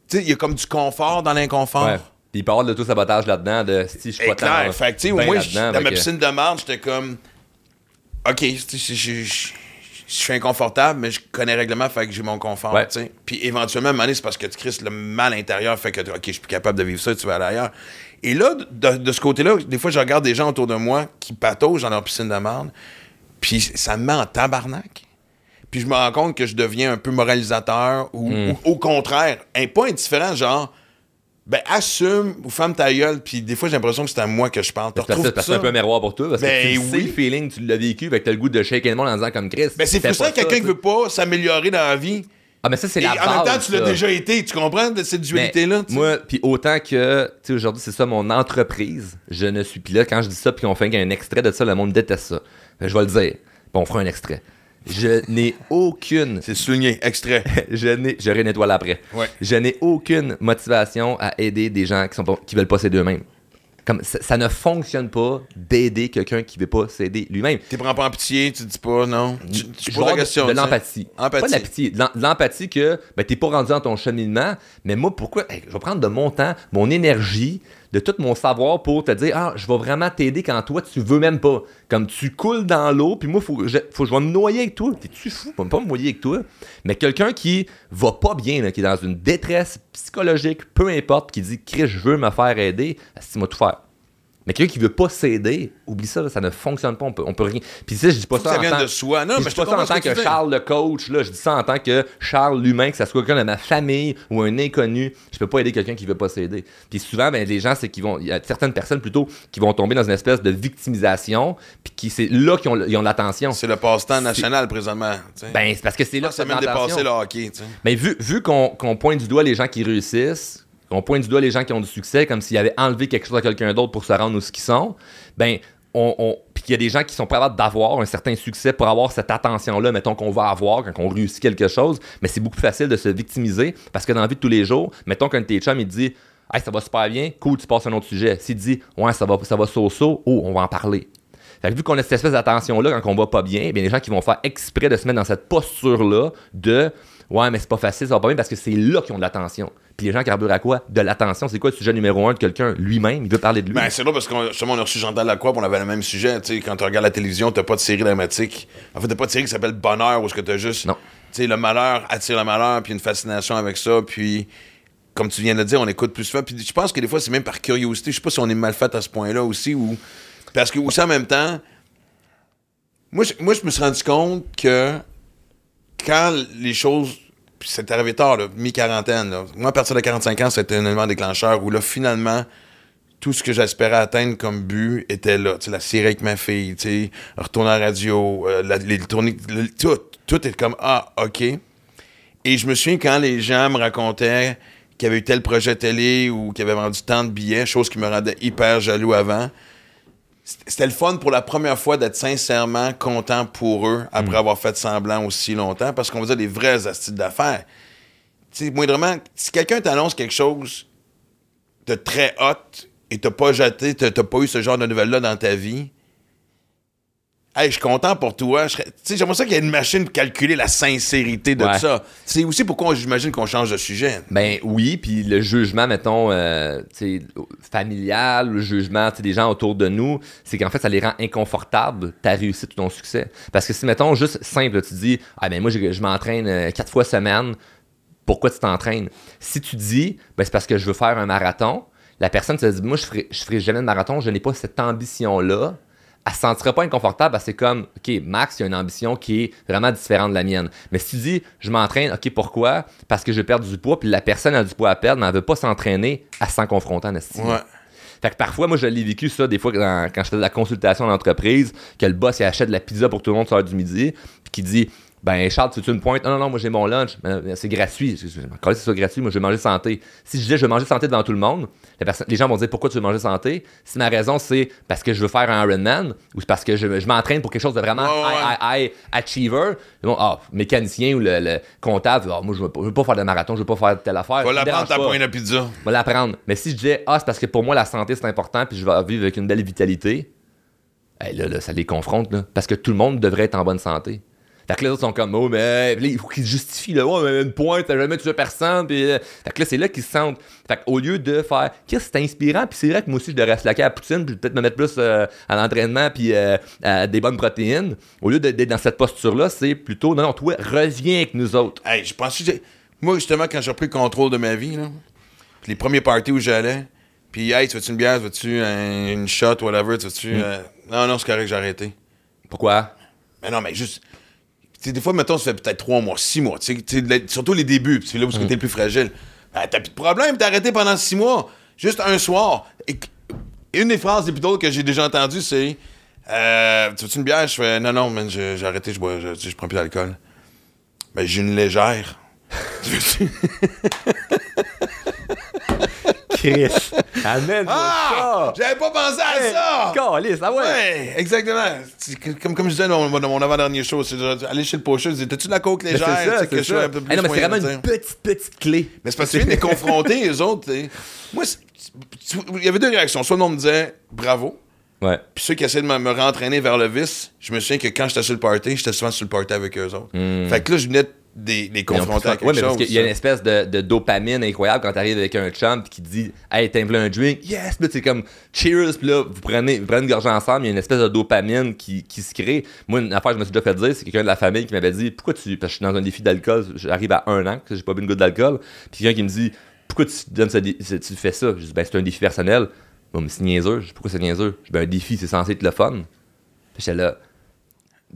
Tu sais, il y a comme du confort dans l'inconfort. Ouais. Puis il avoir de l'auto-sabotage là-dedans, de si je suis Et pas clair. Fait que, tu sais, au moins, dans ma que- piscine de marde, j'étais comme. OK, je, suis inconfortable, mais je connais le règlement, fait que j'ai mon confort, Ouais. Puis éventuellement, à un moment donné, c'est parce que tu crisses le mal intérieur, fait que, OK, je suis plus capable de vivre ça, tu vas aller ailleurs. Et là, de, de ce côté-là, des fois, je regarde des gens autour de moi qui pataugent dans leur piscine de marde, puis ça me met en tabarnak. Puis je me rends compte que je deviens un peu moralisateur ou, Hmm. ou au contraire, un, pas indifférent, genre, ben assume ou ferme ta gueule. Puis des fois, j'ai l'impression que c'est à moi que je parle. Tu Parce que que c'est un peu un miroir pour toi, parce Ben que tu le sais, oui. le feeling, tu l'as vécu, que t'as le goût de shaker le monde en disant comme Chris. Ben c'est frustrant ça, quelqu'un qui veut pas s'améliorer dans la vie. Ah, mais ça, c'est Et la en base. même temps, tu l'as déjà été. Tu comprends de cette tu sais? Moi, puis autant que, tu sais, aujourd'hui, c'est ça mon entreprise, je ne suis. Puis là, quand je dis ça, puis qu'on fait un extrait de ça, le monde déteste ça. Que je vais le dire. Puis on fera un extrait. Je n'ai aucune. C'est souligné, extrait. je n'ai. Je rénettoie après. Ouais. Je n'ai aucune motivation à aider des gens qui sont pas, qui veulent pas s'aider eux-mêmes. Comme ça, ça ne fonctionne pas d'aider quelqu'un qui veut pas s'aider lui-même. Tu prends pas en pitié, tu dis pas non? Tu, tu poses la de- question. De, sais. l'empathie. Empathie. Pas de la pitié. De l'em- de l'empathie que ben, t'es pas rendu dans ton cheminement, mais moi, pourquoi hey, je vais prendre de mon temps, mon énergie, de tout mon savoir pour te dire Ah, je vais vraiment t'aider quand toi, tu veux même pas. Comme tu coules dans l'eau, puis moi, faut, je, faut je vais me noyer avec toi. T'es-tu fou? Je vais pas me noyer avec toi. Mais quelqu'un qui va pas bien, qui est dans une détresse psychologique, peu importe, qui dit Chris, je veux me faire aider, c'est moi tout faire? Mais quelqu'un qui veut pas s'aider, oublie ça, là, ça ne fonctionne pas, on peut, on peut rien. Puis ça, je dis pas ça, ça en vienne tant- de soi. Non, je mais dis pas ça en tant que. Charles le coach, là, je dis ça en tant que Charles l'humain, que ça soit quelqu'un de ma famille ou un inconnu. Je peux pas aider quelqu'un qui veut pas s'aider. Puis souvent, ben, les gens, c'est qu'ils vont. Il y a certaines personnes plutôt qui vont tomber dans une espèce de victimisation, puis qui c'est là qu'ils ont, ils ont l'attention. C'est le passe-temps national présentement. Ben, c'est parce que c'est là que ça c'est même dépassé le hockey. mais vu, vu qu'on qu'on pointe du doigt les gens qui réussissent, qu'on pointe du doigt les gens qui ont du succès, comme s'ils avaient enlevé quelque chose à quelqu'un d'autre pour se rendre où ce qu'ils sont, ben, on, on- puis qu'il y a des gens qui sont capables d'avoir un certain succès pour avoir cette attention-là, mettons qu'on va avoir quand on réussit quelque chose, mais c'est beaucoup plus facile de se victimiser parce que dans la vie de tous les jours, mettons qu'un de tes chums, il dit Hey, ça va super bien, cool, tu passes à un autre sujet. S'il dit Ouais, ça va, ça va so-so, oh, on va en parler. Fait que vu qu'on a cette espèce d'attention-là quand on va pas bien, bien les gens qui vont faire exprès de se mettre dans cette posture-là de Ouais, mais c'est pas facile, ça va pas bien parce que c'est là qu'ils ont de l'attention. Puis les gens carburent à quoi? De l'attention. C'est quoi le sujet numéro un de quelqu'un? Lui-même, il veut parler de lui. Ben, c'est là parce qu'on justement, on a reçu Lacroix, puis on avait le même sujet. Tu sais, quand tu regardes la télévision, t'as pas de série dramatique. En fait, t'as pas de série qui s'appelle Bonheur, où est-ce que t'as juste. Non. Tu sais, le malheur attire le malheur, puis une fascination avec ça, puis. Comme tu viens de le dire, on écoute plus souvent. Puis je pense que des fois, c'est même par curiosité. Je sais pas si on est mal fait à ce point-là aussi. Ou... Parce que aussi en même temps, moi, je, moi, je me suis rendu compte que quand les choses. Puis c'est arrivé tard, mi-quarantaine. Moi, à partir de 45 ans, c'était un élément déclencheur où là, finalement, tout ce que j'espérais atteindre comme but était là. Tu sais, la série avec ma fille, retourner à la radio, euh, la- les tournées, tout, tout est comme ah, ok. Et je me souviens quand les gens me racontaient qu'il y avait eu tel projet télé ou qu'il avait vendu tant de billets, chose qui me rendait hyper jaloux avant. C'était le fun pour la première fois d'être sincèrement content pour eux après avoir fait semblant aussi longtemps parce qu'on faisait des vrais astuces d'affaires. Tu sais, moindrement, si quelqu'un t'annonce quelque chose de très hot et t'as pas jeté, t'as t'as pas eu ce genre de nouvelles-là dans ta vie, hey, je suis content pour toi. J'aimerais ça qu'il y ait une machine pour calculer la sincérité de Ouais. ça. C'est aussi pourquoi j'imagine qu'on change de sujet. Ben oui, puis le jugement, mettons, euh, familial, le jugement des gens autour de nous, c'est qu'en fait, ça les rend inconfortables, ta réussite ou ton succès. Parce que si, mettons, juste simple, tu dis, ah ben moi, je, je m'entraîne euh, quatre fois semaine, pourquoi tu t'entraînes? Si tu dis, ben c'est parce que je veux faire un marathon, la personne te dit, moi, je ferai, je ferai jamais de marathon, je n'ai pas cette ambition-là. Elle se sentira pas inconfortable, parce que c'est comme, OK, Max, il a une ambition qui est vraiment différente de la mienne. Mais si tu dis, je m'entraîne, OK, pourquoi? Parce que je perdre du poids, puis la personne a du poids à perdre, mais elle veut pas s'entraîner à s'en confronter en estime. Ouais. Fait que parfois, moi, je l'ai vécu ça des fois dans- quand je fais de la consultation en entreprise, que le boss il achète de la pizza pour tout le monde sur l'heure du midi, puis qui dit Ben, Charles, tu veux une pointe? Non, non, non, moi j'ai mon lunch, Mais, c'est gratuit. Là, c'est ça gratuit, moi je vais manger santé. Si je disais je vais manger santé devant tout le monde, les gens vont dire Pourquoi tu veux manger santé? Si ma raison c'est parce que je veux faire un Ironman ou c'est parce que je, je m'entraîne pour quelque chose de vraiment high, high, high achiever, ils vont, ah, mécanicien ou le, le comptable, Ah, moi je veux, pas, je veux pas faire de marathon, je veux pas faire telle affaire. Va l'apprendre ta pointe de pizza. Vais l'apprendre. Mais si je disais, ah, c'est parce que pour moi, la santé, c'est important, puis je vais vivre avec une belle vitalité, eh, là, là, ça les confronte, là. Parce que tout le monde devrait être en bonne santé. Fait que là, les autres sont comme, oh, mais là, il faut qu'ils se justifient, là, oh, mais une pointe, t'as jamais tué personne, puis. euh, Fait que là, c'est là qu'ils se sentent. Fait qu'au lieu de faire, qu'est-ce que c'est inspirant, puis c'est vrai que moi aussi, je devrais slacker à la poutine, puis peut-être me mettre plus euh, à l'entraînement, puis euh, à des bonnes protéines, au lieu d'être dans cette posture-là, c'est plutôt, non, non, toi, reviens avec nous autres. Hey, je pense que Moi, justement, quand j'ai repris le contrôle de ma vie, là, les premiers parties où j'allais, puis hey, tu veux-tu une bière, tu veux-tu un- une shot, whatever, tu veux-tu. euh, Non, non, c'est correct, j'ai arrêté. Pourquoi? Mais non, mais juste. Des fois, mettons, ça fait peut-être trois mois, six mois, surtout les débuts, puis c'est là où c'est le plus fragile. Ben, t'as plus de problème, t'as arrêté pendant six mois, juste un soir. Et, une des phrases les plus drôles que j'ai déjà entendues, c'est euh, Tu veux-tu une bière? Je fais Non, non, man, j'ai arrêté, je, bois, je, je prends plus d'alcool. Ben, j'ai une légère. Chris. Amène Ah! J'avais pas pensé à ça! Calice, ah ouais! Ouais, exactement. Comme, comme je disais dans mon, avant-dernier show, c'est de- aller chez le pocheur, je disais T'as-tu de la coke légère c'est ça, c'est ça. un peu plus non, mais c'est vraiment une petite, petite clé. Mais c'est parce que tu viens de les confronter, les autres. t'sais. Moi, il y avait deux réactions. Soit monde me disait bravo, Ouais. puis ceux qui essaient de me, me rentraîner vers le vice, je me souviens que quand j'étais sur le party, j'étais souvent sur le party avec eux autres. Fait que là, je venais de les, les confronter à quelque ouais, mais parce chose. qu'il y a une ça. espèce de, de dopamine incroyable quand t'arrives avec un chum qui te dit Hey, t'aimes un drink? Yes! Puis c'est comme cheers, puis là, vous prenez, vous prenez une gorgée ensemble, il y a une espèce de dopamine qui, qui se crée. Moi, une affaire que je me suis déjà fait dire, c'est quelqu'un de la famille qui m'avait dit Pourquoi tu. Parce que je suis dans un défi d'alcool, j'arrive à un an, que j'ai pas bu une goutte d'alcool. Puis quelqu'un qui me dit Pourquoi tu donnes dé- tu fais ça? Je dis Ben, c'est un défi personnel. Bon, mais c'est niaiseux. Je dis Pourquoi c'est niaiseux? Ben, un défi, c'est censé être le fun. Puis j'étais là.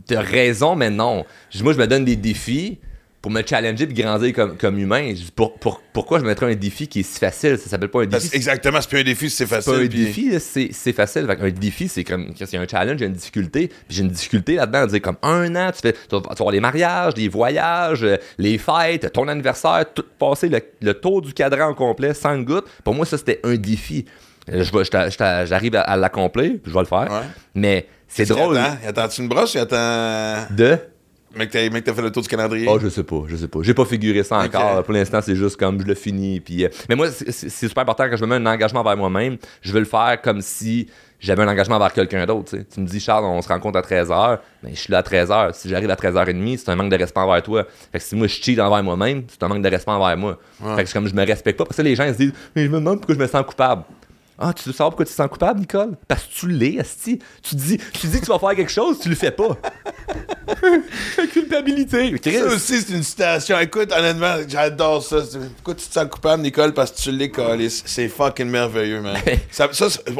T'as raison, mais non. Moi, je me donne des défis pour me challenger et grandir comme, comme humain. Pour, pour- pourquoi je mettrais un défi qui est si facile? Ça s'appelle pas un défi. exactement, c'est plus un défi, c'est C'est facile. pas un puis- défi, c'est c'est facile. Fait un défi, c'est comme y a un challenge, il y a une difficulté. Puis j'ai une difficulté là-dedans dire comme un an, tu fais tu vas avoir les mariages, les voyages, euh, les fêtes, ton anniversaire, tout passer le, le tour du cadran au complet sans goutte. Pour moi, ça c'était un défi. Euh, J'arrive à, à l'accomplir, puis je vais le faire. Ouais. Mais c'est drôle attend? Il attend-tu une brosse? Il attend. de? Mec, t'as mec, t'as fait le tour du calendrier? Oh, je sais pas, je sais pas. J'ai pas figuré ça encore. Pour l'instant, c'est juste comme je le finis. Puis, euh, mais moi, c'est super important quand je me mets un engagement vers moi-même. Je veux le faire comme si j'avais un engagement vers quelqu'un d'autre. tu me dis, Charles, on se rencontre à 13h. Ben, je suis là à 13h. Si j'arrive à 13h30, c'est un manque de respect envers toi. Fait que si moi je cheat envers moi-même, c'est un manque de respect envers moi. Fait que c'est comme je me respecte pas. Parce que les gens ils se disent, mais je me demande pourquoi je me sens coupable. Ah, tu veux savoir pourquoi tu te sens coupable, Nicole? Parce que tu l'es, Asti. Tu dis, tu dis que tu vas faire quelque chose, tu le fais pas. Culpabilité. Chris, Ça aussi, c'est une citation. Écoute, honnêtement, j'adore ça. Pourquoi tu te sens coupable, Nicole? Parce que tu l'es collé. C'est fucking merveilleux, man. ça,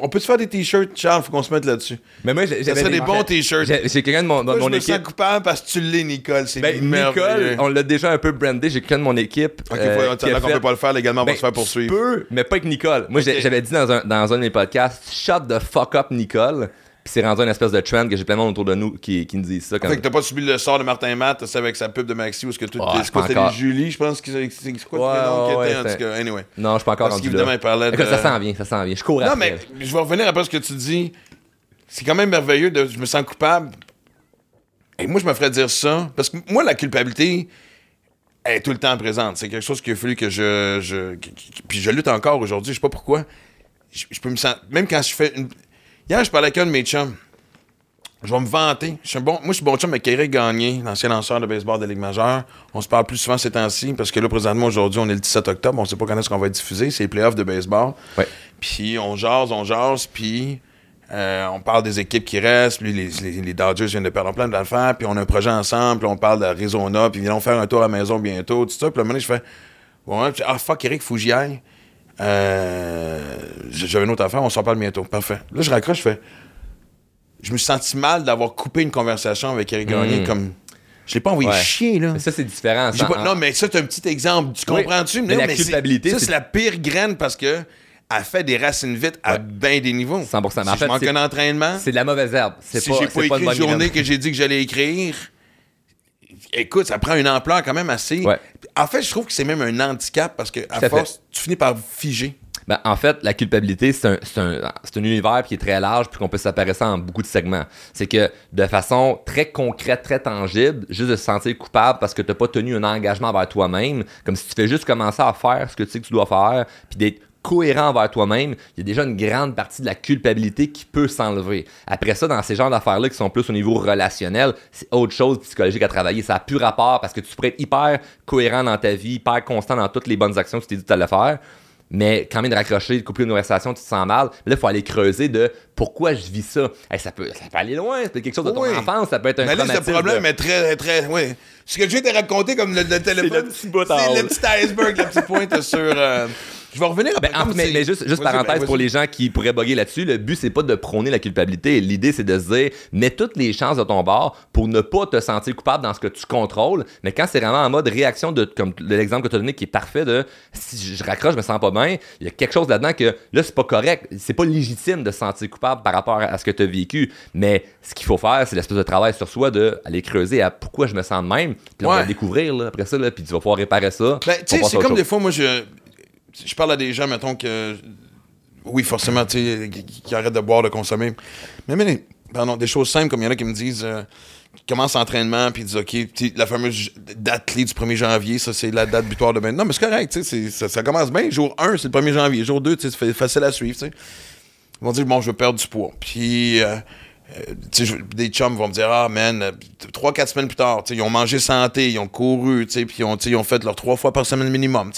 on peut-tu faire des t-shirts, Charles? Faut qu'on se mette là-dessus. Mais moi, j'ai- Ça serait des bons t-shirts. J'ai quelqu'un de mon, de Moi, mon je me équipe. sens coupable? Parce que tu l'es, Nicole. C'est Ben, merveilleux. Nicole, on l'a déjà un peu brandé. J'ai quelqu'un de mon équipe. Ok, euh, faut, qu'on fait- peut pas le faire légalement, on va Ben, se faire Tu poursuivre. peux, mais pas avec Nicole. Moi, j'avais dit dans un, dans un de mes podcasts, shut the fuck up, Nicole. Puis c'est rendu une espèce de trend que j'ai plein de monde autour de nous qui, qui nous disent ça. Comme... Fait que t'as pas subi le sort de Martin Matt, c'est avec sa pub de Maxi, où ce que quoi, pas c'était encore. Julie, je pense que c'est c'est quoi Ouais, ouais, était, en tout cas. Anyway. Non, je suis pas encore Parce rendu là. parlait de. Écoute, ça s'en vient, ça s'en vient. Je cours Non, après. mais je vais revenir après ce que tu dis. C'est quand même merveilleux de. Je me sens coupable. Et moi, je me ferais dire ça. Parce que moi, la culpabilité elle est tout le temps présente. C'est quelque chose qu'il a fallu que je. je puis je lutte encore aujourd'hui. Je sais pas pourquoi. Je, je peux me sentir. Même quand je fais une. Hier, je parlais avec un de mes chums. Je vais me vanter. Je suis bon, moi, je suis bon chum avec Eric Gagné, l'ancien lanceur de baseball de la Ligue majeure. On se parle plus souvent ces temps-ci parce que là, présentement, aujourd'hui, on est le 17 octobre. On sait pas quand est-ce qu'on va être diffusé. C'est les playoffs de baseball. Ouais. Puis on jase, on jase, puis euh, on parle des équipes qui restent. Puis les, les, les Dodgers viennent de perdre plein d'affaires. Puis on a un projet ensemble. Puis on parle d'Arizona. Puis viens faire un tour à la maison bientôt. Tout ça. Puis un moment je fais puis, ah fuck, Eric, faut que j'y aille. Euh, J'avais une autre affaire, on s'en parle bientôt. Parfait. Là, je raccroche, je fais Je me suis senti mal d'avoir coupé une conversation avec Eric Gagné. Mm. Comme. Je l'ai pas envoyé Ouais. chier, là. Mais ça, c'est différent. Ça, pas- non, mais ça, c'est un petit exemple. Tu Oui. comprends-tu? Mais la culpabilité, Ça, c'est- la pire graine parce que elle fait des racines vite à Ouais. bien des niveaux. 100%. Mais Si en fait, je manque un entraînement, C'est de la mauvaise herbe. C'est si j'ai pas pas écrit une une bonne journée graine. que j'ai dit que j'allais écrire, écoute, ça prend une ampleur quand même assez. Ouais. En fait, je trouve que c'est même un handicap parce que à force, tu finis par figer. Ben, en fait, la culpabilité, c'est un, c'est un, c'est un univers qui est très large puis qu'on peut ça en beaucoup de segments. C'est que de façon très concrète, très tangible, juste de se sentir coupable parce que tu n'as pas tenu un engagement envers toi-même, comme si tu fais juste commencer à faire ce que tu sais que tu dois faire, puis d'être cohérent envers toi-même, il y a déjà une grande partie de la culpabilité qui peut s'enlever. Après ça, dans ces genres d'affaires-là qui sont plus au niveau relationnel, c'est autre chose psychologique à travailler. Ça n'a plus rapport parce que tu pourrais être hyper cohérent dans ta vie, hyper constant dans toutes les bonnes actions que tu t'es dit que tu allais faire. Mais quand même de raccrocher, de couper une conversation, tu te sens mal. Mais là, il faut aller creuser de pourquoi je vis ça. Hey, ça, peut, ça peut aller loin, ça peut être quelque chose de ton Oui. enfance, ça peut être un Ma liste de traumatisme problèmes de- est très, très. Oui. Ce que je viens de raconter comme le, le téléphone. le petit bout C'est le petit iceberg, la petite pointe sur. euh, Je vais revenir après. Ben, en- mais, juste, juste parenthèse ben, pour les gens qui pourraient bugger là-dessus, le but c'est pas de prôner la culpabilité. L'idée c'est de se dire, mets toutes les chances de ton bord pour ne pas te sentir coupable dans ce que tu contrôles. Mais quand c'est vraiment en mode réaction de, comme l'exemple que tu as donné qui est parfait de si je raccroche, je me sens pas bien, il y a quelque chose là-dedans que là c'est pas correct, c'est pas légitime de se sentir coupable par rapport à ce que tu as vécu. Mais ce qu'il faut faire, c'est l'espèce de travail sur soi de aller creuser à pourquoi je me sens de même. Puis là, on va le découvrir là, après ça, là, puis tu vas pouvoir réparer ça. Ben, c'est comme des fois, moi, je, je parle à des gens, mettons, que. Oui, forcément, tu sais, qui, arrêtent de boire, de consommer. Mais, mais pardon, des choses simples, comme il y en a qui me disent. euh, qui commencent l'entraînement, puis disent, OK, la fameuse date clé du 1er janvier, ça, c'est la date butoir de ben. Non, mais c'est correct, ça, ça commence bien. Jour 1, c'est le 1er janvier. Jour 2, tu sais, c'est facile à suivre. Ils vont dire, bon, je veux perdre du poids. Puis, euh, euh, des chums vont me dire, ah, man, euh, trois, quatre semaines plus tard, ils ont mangé santé, ils ont couru, puis ils ont, ils ont fait leur trois fois par semaine minimum.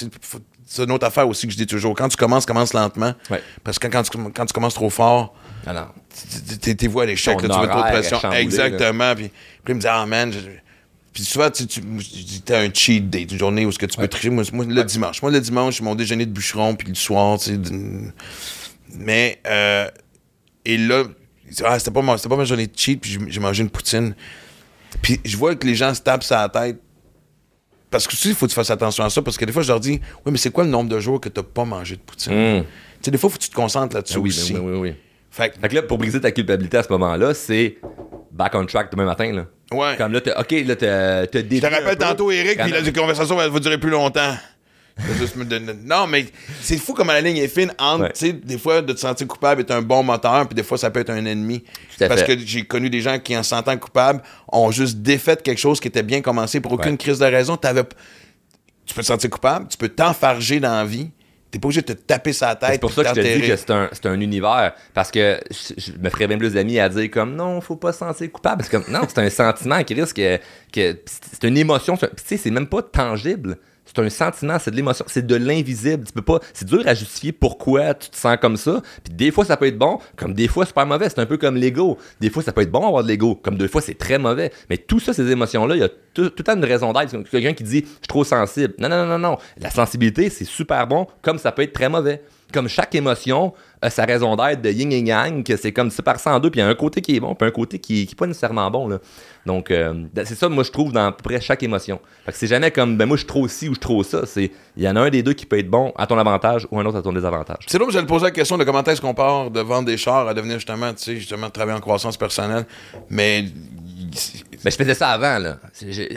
Tu C'est une autre affaire aussi que je dis toujours. Quand tu commences, commence lentement. Ouais. Parce que quand tu, quand tu commences trop fort, Ah t'es à l'échec, là, tu mets trop de pression. Exactement. Puis, puis il me dit, ah, man, je- puis souvent, tu sais, tu dis, t'as un cheat day, une journée où ce que tu peux tricher. Moi, moi, le dimanche. Moi, le dimanche, mon déjeuner de bûcheron, puis le soir, tu sais. Mais, euh, et là, ah, c'était pas, ma- c'était pas ma journée de cheat, puis j'ai- j'ai mangé une poutine. Puis je vois que les gens se tapent sur la tête. Parce que aussi, il faut que tu fasses attention à ça, parce que des fois, je leur dis, oui, mais c'est quoi le nombre de jours que t'as pas mangé de poutine? Hum. Tu sais, des fois, il faut que tu te concentres là-dessus Ah oui, aussi. ben oui, oui, oui. Fait que, Fait que là, pour briser ta culpabilité à ce moment-là, c'est back on track demain matin. Là. ouais. Comme là, t'as- OK, là, t'as t'as Je te rappelle tantôt, Eric, puis la conversation va, va durer plus longtemps. Juste me donner- Non, mais c'est fou comme la ligne est fine entre, Ouais. tu sais, des fois, de te sentir coupable est un bon moteur, puis des fois, ça peut être un ennemi. Parce fait. que j'ai connu des gens qui, en se sentant coupables, ont juste défait quelque chose qui était bien commencé pour aucune Ouais. crise de raison. Tu peux te sentir coupable, tu peux t'enfarger dans la vie. T'es pas obligé de te taper sa tête. C'est pour ça que je te dis que c'est un, univers. Parce que je, je me ferais bien plus d'amis à dire comme non, faut pas se sentir coupable. C'est comme non, c'est un sentiment qui risque que, que c'est une émotion. Tu sais, c'est même pas tangible. C'est un sentiment, c'est de l'émotion, c'est de l'invisible. Tu peux pas, c'est dur à justifier pourquoi tu te sens comme ça. Puis des fois ça peut être bon, comme des fois super mauvais. C'est un peu comme l'ego. Des fois ça peut être bon avoir de l'ego, comme des fois c'est très mauvais. Mais tout ça, ces émotions-là, il y a tout, tout le une raison d'être. C'est Quelqu'un qui dit je suis trop sensible. Non, non, non, non. La sensibilité, c'est super bon, comme ça peut être très mauvais. Comme chaque émotion a sa raison d'être de yin et yang, que c'est comme en deux, puis il y a un côté qui est bon, puis un côté qui, qui est pas nécessairement bon. Là. Donc, euh, c'est ça, moi, je trouve dans à peu près chaque émotion. Fait que c'est jamais comme, ben moi, je trop ci ou je trop ça. C'est, il y en a un des deux qui peut être bon à ton avantage ou un autre à ton désavantage. C'est là où j'allais poser la question de comment est-ce qu'on part de vendre des chars à devenir justement, tu sais, justement, de travailler en croissance personnelle. Mais. Ben, je faisais ça avant, là.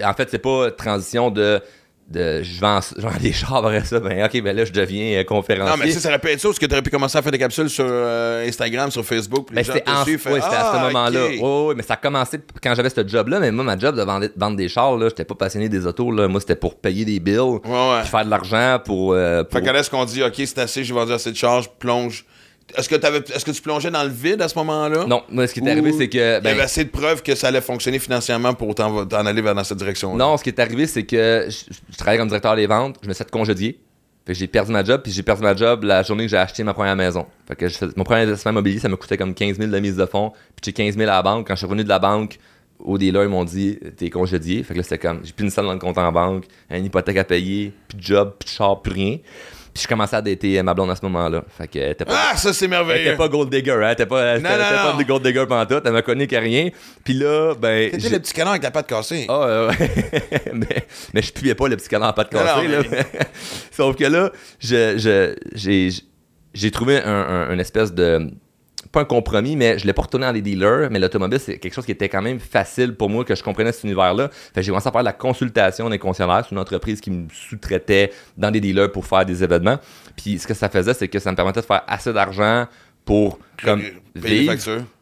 En fait, c'est pas transition de, de je, vends, je vends des chars après ça, ben ok, ben là, je deviens euh, conférencier. Non, mais sais, ça aurait pu être ça, parce que tu aurais pu commencer à faire des capsules sur euh, Instagram, sur Facebook. Puis Ben, c'était en- c'était à ce Ah, moment-là. ouais, mais ça a commencé quand j'avais ce job-là. Mais moi, ma job de vendre, vendre des chars, là, j'étais pas passionné des autos. Là. Moi, c'était pour payer des bills, Ouais, ouais. puis faire de l'argent pour. euh, pour- Fait qu'à est-ce qu'on dit, OK, c'est assez, j'ai vendu assez de charges, plonge. Est-ce que, tu plongeais dans le vide à ce moment-là? Non, moi, ce qui est arrivé, c'est que. Il y ben, avait assez de preuves que ça allait fonctionner financièrement pour t'en, aller vers dans cette direction-là? Non, ce qui est arrivé, c'est que je, je travaillais comme directeur des ventes, je me suis fait congédier. Fait que j'ai perdu ma job, puis j'ai perdu ma job la journée que j'ai acheté ma première maison. Fait que je mon premier investissement immobilier, ça me coûtait comme 15 000 de mise de fonds, puis j'ai 15 000 à la banque. Quand je suis revenu de la banque, au dealer, ils m'ont dit T'es congédié. Fait que là, c'était comme J'ai plus une salle dans le compte en banque, une hypothèque à payer, plus de job, plus de char, plus rien. Puis je commençais à dater ma blonde à ce moment-là. Fait que était pas. Ah, ça, c'est merveilleux. était pas gold digger, hein? Était pas, Non, non, pas non. de gold digger pendant tout. Elle m'a connu qu'à rien. Puis là, ben. T'étais le petit canard avec la patte cassée. ah, euh, ouais. mais, mais je puais pas le petit canard à patte cassée. là. Sauf que là, je, je- j'ai, j'ai trouvé un, un- une espèce de. Pas un compromis, mais je l'ai pas retourné dans les dealers. Mais l'automobile, c'est quelque chose qui était quand même facile pour moi, que je comprenais cet univers-là. Fait j'ai commencé à faire de la consultation des concessionnaires. C'est une entreprise qui me sous-traitait dans des dealers pour faire des événements. Puis ce que ça faisait, c'est que ça me permettait de faire assez d'argent pour comme, vivre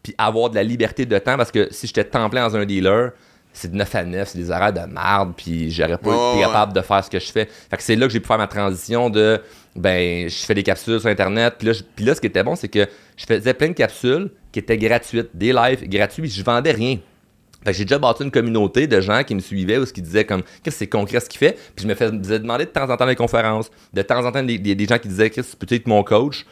puis avoir de la liberté de temps parce que si j'étais temps plein dans un dealer, c'est de 9 à 9, c'est des horaires de merde, puis j'aurais pas été ouais. capable de faire ce que je fais. Fait que c'est là que j'ai pu faire ma transition de ben je fais des capsules sur internet, puis là, puis là ce qui était bon c'est que je faisais plein de capsules qui étaient gratuites, des lives gratuits, je vendais rien. Fait que j'ai déjà bâti une communauté de gens qui me suivaient ou qui disaient comme qu'est-ce que c'est concret ce qu'il fait. Puis je me faisais demander de temps en temps des conférences, de temps en temps des, des- des gens qui disaient Chris, peux-tu être mon coach?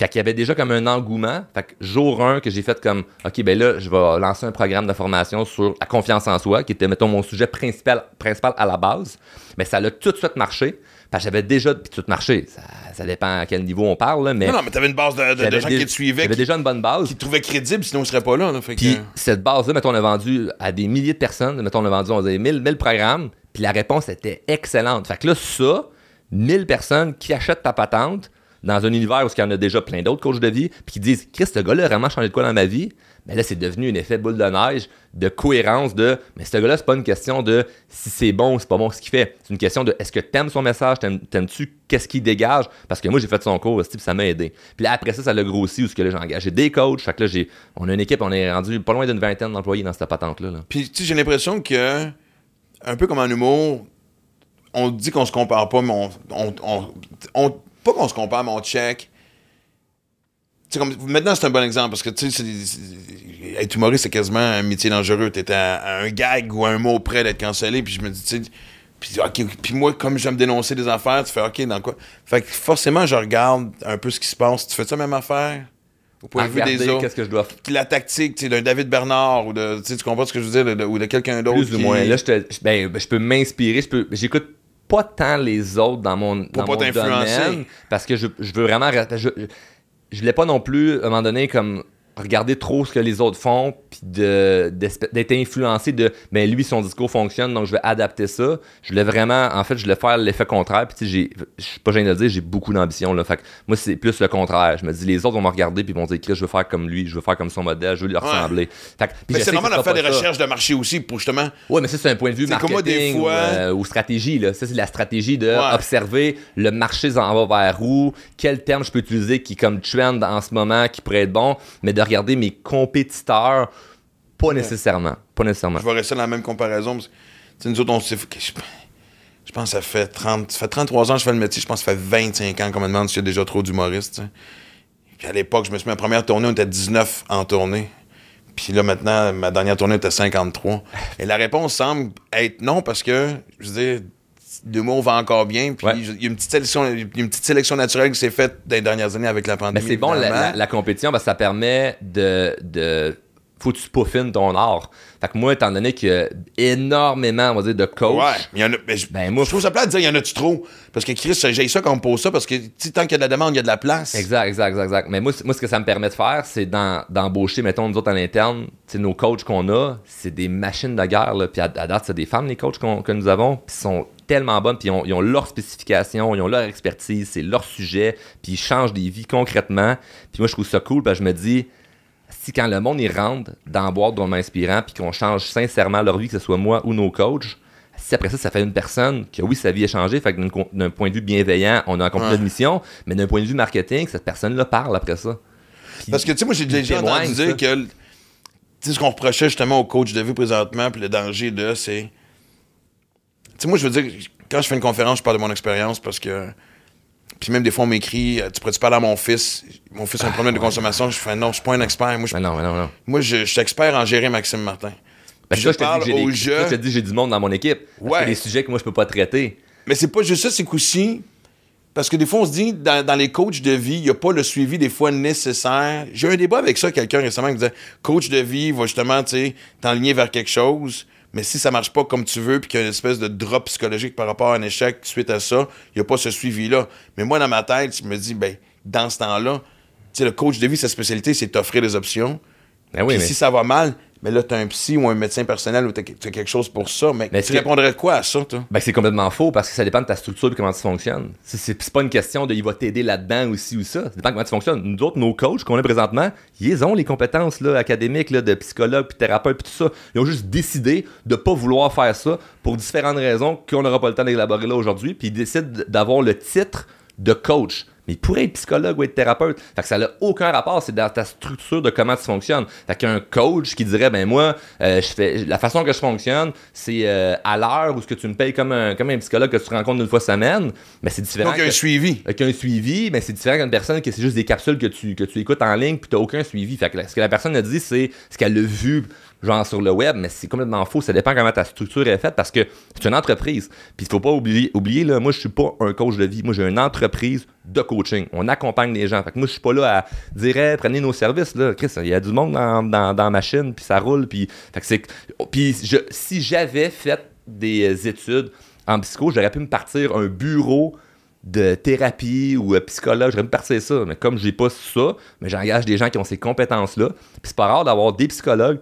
Fait qu'il y avait déjà comme un engouement. Fait que jour 1 que j'ai fait comme OK, ben là, je vais lancer un programme de formation sur la confiance en soi, qui était, mettons, mon sujet principal, principal à la base. Mais ça a tout de suite marché. Que j'avais déjà puis tout marché. Ça, ça dépend à quel niveau on parle, là, mais. Non, non, mais t'avais une base de, de- gens qui te suivaient, J'avais déjà une bonne base. qui te trouvaient crédible, sinon ils seraient pas là. là. Fait que- Puis cette base-là, mettons, on a vendu à des milliers de personnes. Mettons, on a vendu, on disait 1000, 1000 programmes. Puis la réponse était excellente. Fait que là, ça, 1000 personnes qui achètent ta patente dans un univers où il y en a déjà plein d'autres coachs de vie, puis qui disent Chris, ce gars-là a vraiment changé de quoi dans ma vie. Mais là, c'est devenu un effet boule de neige de cohérence de mais ce gars-là, c'est pas une question de si c'est bon ou c'est pas bon ce qu'il fait. C'est une question de est-ce que t'aimes son message, t'aimes- t'aimes-tu qu'est-ce qu'il dégage? Parce que moi, j'ai fait son cours, aussi, puis ça m'a aidé. Puis là, après ça, ça l'a grossi où ce que là, j'ai engagé des coachs. Fait que là, j'ai, on a une équipe, on est rendu pas loin d'une vingtaine d'employés dans cette patente-là. là. Puis, tu j'ai l'impression que, un peu comme en humour, on dit qu'on se compare pas, mais on. on, on- on- pas qu'on se compare, mais on check. Comme, maintenant, c'est un bon exemple parce que, tu sais, être humoriste, c'est quasiment un métier dangereux. T'es à, à un gag ou à un mot près d'être cancellé, puis je me dis, tu sais. Puis, ok, puis moi, comme j'aime dénoncer des affaires, tu fais, OK, dans quoi? Fait que forcément, je regarde un peu ce qui se passe. Tu fais ça même affaire? Au point de vue des autres qu'est-ce que je dois faire. la tactique tu sais, d'un David Bernard ou de tu comprends ce que je veux dire de- de- ou de quelqu'un d'autre Plus ou qui- moins. Là, je, te- je- ben, je peux m'inspirer. Je peux, j'écoute pas tant les autres dans mon, dans pas mon t'influencer. domaine parce que je, je veux vraiment. Je, je voulais pas non plus, à un moment donné, comme regarder trop ce que les autres font, puis d'être influencé de, ben lui, son discours fonctionne, donc je vais adapter ça. Je voulais vraiment, en fait, je voulais faire l'effet contraire, puis tu sais, je suis pas gêné de le dire, j'ai beaucoup d'ambition, là. Fait que moi, c'est plus le contraire. Je me dis, les autres vont me regarder, puis ils vont dire, Chris, je veux faire comme lui, je veux faire comme son modèle, je veux lui ressembler. Fait que- Mais c'est normal de faire des recherches de marché aussi pour justement. Ouais, mais ça, c'est un point de vue comme marketing des fois- ou, euh, ou stratégie. Là. Ça, c'est la stratégie de Ouais. observer le marché s'en va vers où, quel terme je peux utiliser qui est comme trend en ce moment, qui pourrait être bon, mais de regarder mes compétiteurs, pas nécessairement. Pas nécessairement. Je vais rester dans la même comparaison. parce que, nous autres, on s'est Je, pense que ça fait, 30, ça fait 33 ans que je fais le métier. Je pense que ça fait 25 ans qu'on me demande s'il y a déjà trop d'humoristes. Puis à l'époque, je me suis mis à la première tournée, on était 19 en tournée. Puis là, maintenant, ma dernière tournée était 53. Et la réponse semble être non parce que, je veux dire, deux mots va encore bien. Puis Ouais. il y a une petite sélection, une petite sélection naturelle qui s'est faite dans les dernières années avec la Mais pandémie. c'est bon, la, évidemment. la- la compétition, que ça permet de, de. Faut que tu peaufines ton art. Fait que moi, étant donné qu'il y a énormément, on va dire, de coachs. Ouais, mais il y en a. mais je, Ben, moi, je trouve ça plate de dire il y en a-tu trop? Parce que Chris, j'ai ça qu'on me pose ça parce que tant qu'il y a de la demande, il y a de la place. Exact, exact, exact, exact. Mais moi, moi, ce que ça me permet de faire, c'est d'embaucher, mettons, nous autres à l'interne, nos coachs qu'on a, c'est des machines de guerre, là. Puis à, à date, c'est des femmes, les coachs que nous avons, puis ils sont tellement bonnes, puis ils ont, ils ont leur spécification, ils ont leur expertise, c'est leur sujet, puis ils changent des vies concrètement. Puis moi, je trouve ça cool, parce que je me dis, si quand le monde y rentre dans la boîte drôlement inspirant, puis qu'on change sincèrement leur vie, que ce soit moi ou nos coachs, si après ça, ça fait une personne que oui, sa vie a changé, fait que d'un point de vue bienveillant, on a accompli Ouais. notre mission, mais d'un point de vue marketing, cette personne-là parle après ça. Puis- Parce que, tu sais, moi, j'ai déjà entendu ça. dire que. Tu sais, ce qu'on reprochait justement au coach de vie présentement, puis le danger de, c'est. Tu sais, moi, je veux dire, quand je fais une conférence, je parle de mon expérience parce que. Puis même des fois, on m'écrit, euh, tu pourrais-tu parler à mon fils? Mon fils a un problème de consommation. Je fais, non, je suis pas un expert. Moi, je, Mais non, mais non, non. moi, je, je suis expert en gérer Maxime Martin. Ben, Puis ça, je parle que aux des- jeux. je te dis, j'ai du monde dans mon équipe. Parce Ouais. que des sujets que moi, je peux pas traiter. Mais c'est pas juste ça, c'est qu'aussi. Parce que des fois, on se dit, dans, dans les coachs de vie, il n'y a pas le suivi des fois nécessaire. J'ai eu un débat avec ça, quelqu'un récemment qui disait coach de vie va justement, tu sais, t'enligner vers quelque chose, mais si ça marche pas comme tu veux, puis qu'il y a une espèce de drop psychologique par rapport à un échec suite à ça, il n'y a pas ce suivi-là. Mais moi, dans ma tête, je me dis, ben, dans ce temps-là, tu sais, le coach de vie, sa spécialité, c'est t'offrir des options. Ben oui, Puis mais si ça va mal, mais là, t'as un psy ou un médecin personnel ou t'as quelque chose pour ça. Mais, Mais tu répondrais quoi à ça, toi? Ben, c'est complètement faux parce que ça dépend de ta structure et comment tu fonctionnes. C'est pas une question de il va t'aider là-dedans aussi ou ça. Ça dépend de comment tu fonctionnes. Nous autres, nos coachs qu'on a présentement, ils ont les compétences là, académiques là, de psychologue, puis thérapeute, puis tout ça. Ils ont juste décidé de pas vouloir faire ça pour différentes raisons qu'on n'aura pas le temps d'élaborer là aujourd'hui. Puis ils décident d'avoir le titre de coach. Mais il pourrait être psychologue ou être thérapeute. Fait que ça n'a aucun rapport, c'est dans ta structure de comment tu fonctionnes. Fait qu'un coach qui dirait, ben moi, euh, je fais, la façon que je fonctionne, c'est euh, à l'heure où ce que tu me payes comme un, comme un psychologue que tu rencontres une fois semaine, mais c'est différent. Donc, un suivi. avec un suivi, mais c'est différent qu'une personne que c'est juste des capsules que tu, que tu écoutes en ligne puis t'as aucun suivi. Fait que ce que la personne a dit, c'est ce qu'elle a vu genre sur le web, mais c'est complètement faux. Ça dépend comment ta structure est faite parce que c'est une entreprise. Puis il faut pas oublier, oublier là, moi je suis pas un coach de vie. Moi j'ai une entreprise de coaching. On accompagne les gens. Fait que moi je suis pas là à dire prenez nos services là. Chris, il y a du monde dans, dans, dans la machine puis ça roule puis fait que puis je- si j'avais fait des études en psycho, j'aurais pu me partir un bureau de thérapie ou euh, psychologue, j'aurais pu partir ça. Mais comme j'ai pas ça, mais j'engage des gens qui ont ces compétences-là. Puis c'est pas rare d'avoir des psychologues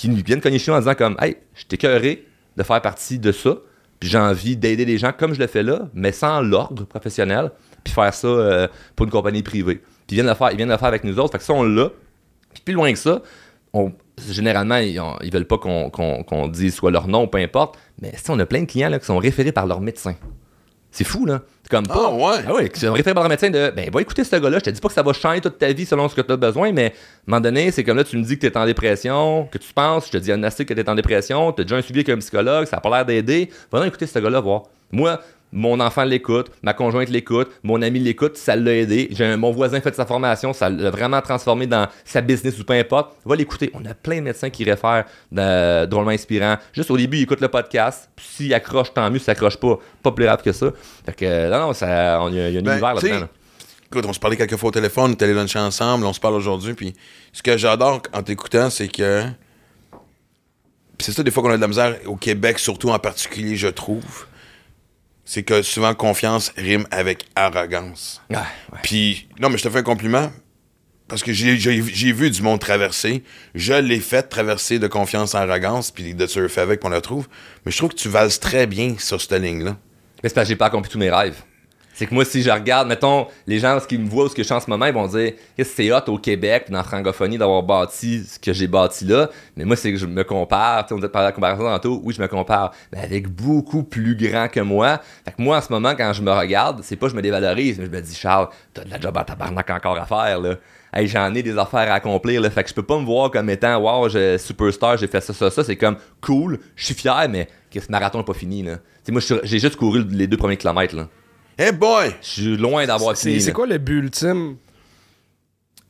qui nous viennent cogner chez nous en disant comme Hey, je t'ai écœuré de faire partie de ça. Puis j'ai envie d'aider les gens comme je le fais là, mais sans l'ordre professionnel, puis faire ça euh, pour une compagnie privée. Puis ils viennent le faire, ils viennent faire avec nous autres. Fait que ça, on l'a. Puis plus loin que ça, on- généralement, ils, ont- ils veulent pas qu'on dise soit leur nom, peu importe. Mais si on a plein de clients là, qui sont référés par leur médecin. C'est fou, là. C'est comme pas. Ah, ouais. Ah ouais, sont référés par leur médecin de ben va écouter ce gars-là. Je te dis pas que ça va changer toute ta vie selon ce que tu as besoin, mais à un moment donné, c'est comme là, tu me dis que tu es en dépression, que tu penses, je te diagnostique que tu es en dépression, tu as déjà un suivi avec un psychologue, ça a pas l'air d'aider. Va donc écouter ce gars-là, voir. Moi, mon enfant l'écoute, ma conjointe l'écoute, mon ami l'écoute, ça l'a aidé. J'ai un- mon voisin fait sa formation, ça l'a vraiment transformé dans sa business ou peu importe. Va l'écouter. On a plein de médecins qui réfèrent drôlement inspirant. Juste au début, ils écoutent le podcast. Puis s'ils accrochent, tant mieux. S'ils accrochent pas, pas plus grave que ça. Fait que, euh, non, non, ça, on- il y a, il y a un Ben, univers là-dedans. là. Écoute, on se parlait quelques fois au téléphone, on est allé luncher ensemble, on se parle aujourd'hui, puis ce que j'adore en t'écoutant, c'est que. C'est ça, des fois qu'on a de la misère, au Québec, surtout en particulier, je trouve, c'est que souvent confiance rime avec arrogance. Ouais. Puis, non, mais je te fais un compliment. parce que j'ai, j'ai, j'ai vu du monde traverser. Je l'ai fait traverser de confiance en arrogance, puis de surfer avec, qu'on le trouve. Mais je trouve que tu valses très bien sur cette ligne-là. Mais c'est parce que j'ai pas accompli tous mes rêves. C'est que moi, si je regarde, mettons, les gens, ce qui me voient ce que je suis en ce moment, ils vont dire c'est hot au Québec, dans la francophonie, d'avoir bâti ce que j'ai bâti là. Mais moi, c'est que je me compare. On parlé de la comparaison tantôt. Oui, je me compare. Mais avec beaucoup plus grand que moi. Fait que moi, en ce moment, quand je me regarde, c'est pas que je me dévalorise, mais je me dis Charles, t'as de la job à tabarnak encore à faire, là. Hey, j'en ai des affaires à accomplir, là. Fait que je peux pas me voir comme étant Wow, je superstar, j'ai fait ça, ça, ça. C'est comme cool, je suis fier, mais que ce marathon n'est pas fini, là. Tu sais, moi, j'ai juste couru les deux premiers kilomètres, là. Hey boy! Je suis loin d'avoir fini. c'est quoi le but ultime?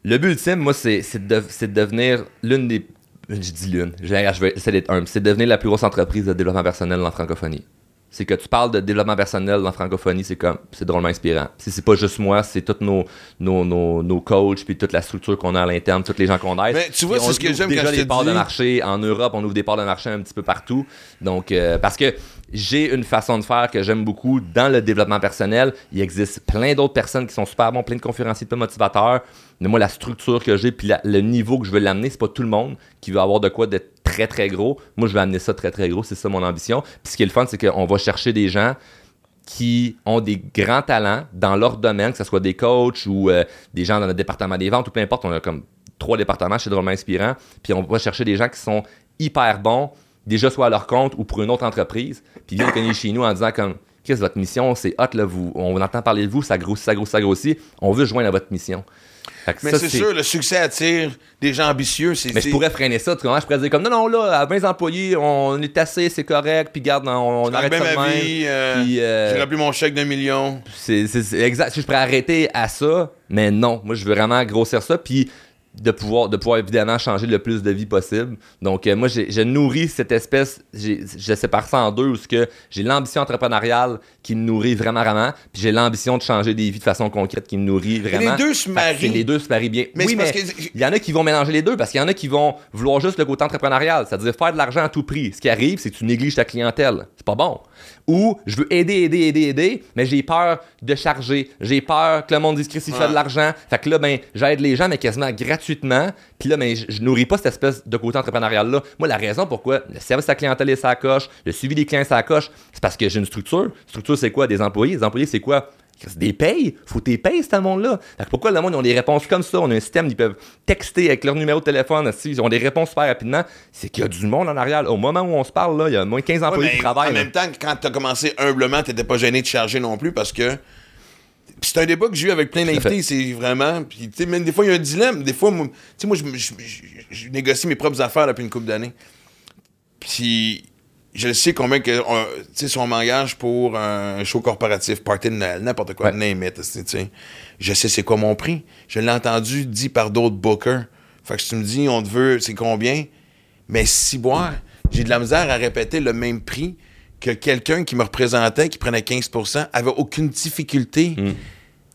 Le but ultime, moi, c'est de, devenir l'une des. Je dis l'une, je vais essayer d'être humble. C'est de devenir la plus grosse entreprise de développement personnel en francophonie. C'est que tu parles de développement personnel en francophonie, c'est comme, c'est drôlement inspirant. Si c'est pas juste moi, c'est tous nos, nos, nos, nos coachs, puis toute la structure qu'on a à l'interne, tous les gens qu'on aide. Mais tu vois, c'est ce que j'aime déjà quand je des te parts de marché en Europe, on ouvre des parts de marché un petit peu partout. Donc, euh, parce que j'ai une façon de faire que j'aime beaucoup dans le développement personnel. Il existe plein d'autres personnes qui sont super bons, plein de conférenciers, plein de motivateurs. Mais moi, la structure que j'ai, puis le niveau que je veux l'amener, c'est pas tout le monde qui veut avoir de quoi d'être très très gros. Moi, je veux amener ça très très gros. C'est ça mon ambition. Puis ce qui est le fun, c'est qu'on va chercher des gens qui ont des grands talents dans leur domaine, que ce soit des coachs ou euh, des gens dans le département des ventes ou peu importe. On a comme trois départements chez Drôlement Inspirant. Puis on va chercher des gens qui sont hyper bons, déjà soit à leur compte ou pour une autre entreprise. Puis ils viennent cogner chez nous en disant comme Qu'est-ce que votre mission, c'est hot, là, vous, on entend parler de vous, ça grossit, ça grossit, ça grossit. On veut se joindre à votre mission. Mais c'est sûr, le succès attire des gens ambitieux. C'est, mais je pourrais freiner ça, tu comprends? Je pourrais dire comme non, non, là, à 20 employés, on est assez, c'est correct, puis garde, on, on arrête bien ça de ma même. vie. euh, Puis, euh, J'ai rempli mon chèque d'un million. c'est exact. Si je pourrais arrêter à ça, mais non. Moi, je veux vraiment grossir ça, puis de pouvoir, de pouvoir évidemment changer le plus de vie possible. Donc, euh, moi, je nourris cette espèce, je sépare ça en deux, où que j'ai l'ambition entrepreneuriale qui me nourrit vraiment, vraiment, puis j'ai l'ambition de changer des vies de façon concrète qui me nourrit vraiment. les deux se marient. Les deux se marient bien. Mais oui, mais il y en a qui vont mélanger les deux, parce qu'il y en a qui vont vouloir juste le côté entrepreneurial, c'est-à-dire faire de l'argent à tout prix. Ce qui arrive, c'est que tu négliges ta clientèle. C'est pas bon. Ou je veux aider, aider, aider, aider, mais j'ai peur de charger. J'ai peur que le monde dise Chris, il fait Ouais. de l'argent. Fait que là, ben, j'aide les gens, mais quasiment gratuitement. Puis là, ben, je, nourris pas cette espèce de côté entrepreneurial-là. Moi, la raison pourquoi le service à la clientèle est sa coche, le suivi des clients est sa coche, c'est parce que j'ai une structure. Structure, c'est quoi? Des employés. Les employés, c'est quoi? Des payes, faut tes payes, ce monde-là. Pourquoi le monde, ils ont des réponses comme ça? On a un système, ils peuvent texter avec leur numéro de téléphone, ils ont des réponses super rapidement. C'est qu'il y a du monde en arrière. Au moment où on se parle, là, il y a moins de 15 Ouais, employés mais qui travaillent. en là. même temps, quand t'as commencé humblement, t'étais pas gêné de charger non plus parce que. C'est un débat que j'ai eu avec plein d'invités, c'est vraiment. Puis, tu sais, même des fois, il y a un dilemme. Des fois, moi, tu sais, moi, je négocie mes propres affaires depuis une couple d'années. Puis, je sais combien que. on- Tu sais, si on m'engage pour un show corporatif, party de Noël, n'importe quoi, Ouais. name it, je sais c'est quoi mon prix. Je l'ai entendu dit par d'autres bookers. Fait que si tu me dis, on te veut, c'est combien? Mais si boire, j'ai de la misère à répéter le même prix que quelqu'un qui me représentait, qui prenait 15% avait aucune difficulté.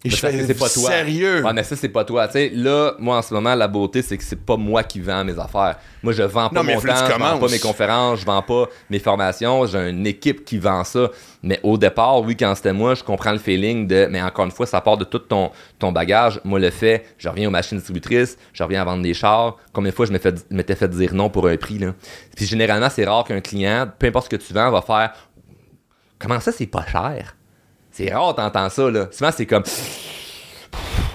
Et je fais, c'est pas toi. sérieux. Ouais, mais ça, c'est pas toi. Tu sais, là, moi, en ce moment, la beauté, c'est que c'est pas moi qui vends mes affaires. Moi, je vends pas Non, mon temps, je vends pas mes conférences, je vends pas mes formations. J'ai une équipe qui vend ça. Mais au départ, oui, quand c'était moi, je comprends le feeling de, mais encore une fois, ça part de tout ton, ton bagage. Moi, le fait, je reviens aux machines distributrices, je reviens à vendre des chars. Combien de fois je m'étais fait, m'étais fait dire non pour un prix, là? Puis généralement, c'est rare qu'un client, peu importe ce que tu vends, va faire, comment ça, c'est pas cher? C'est rare, t'entends ça, là. Souvent, c'est comme,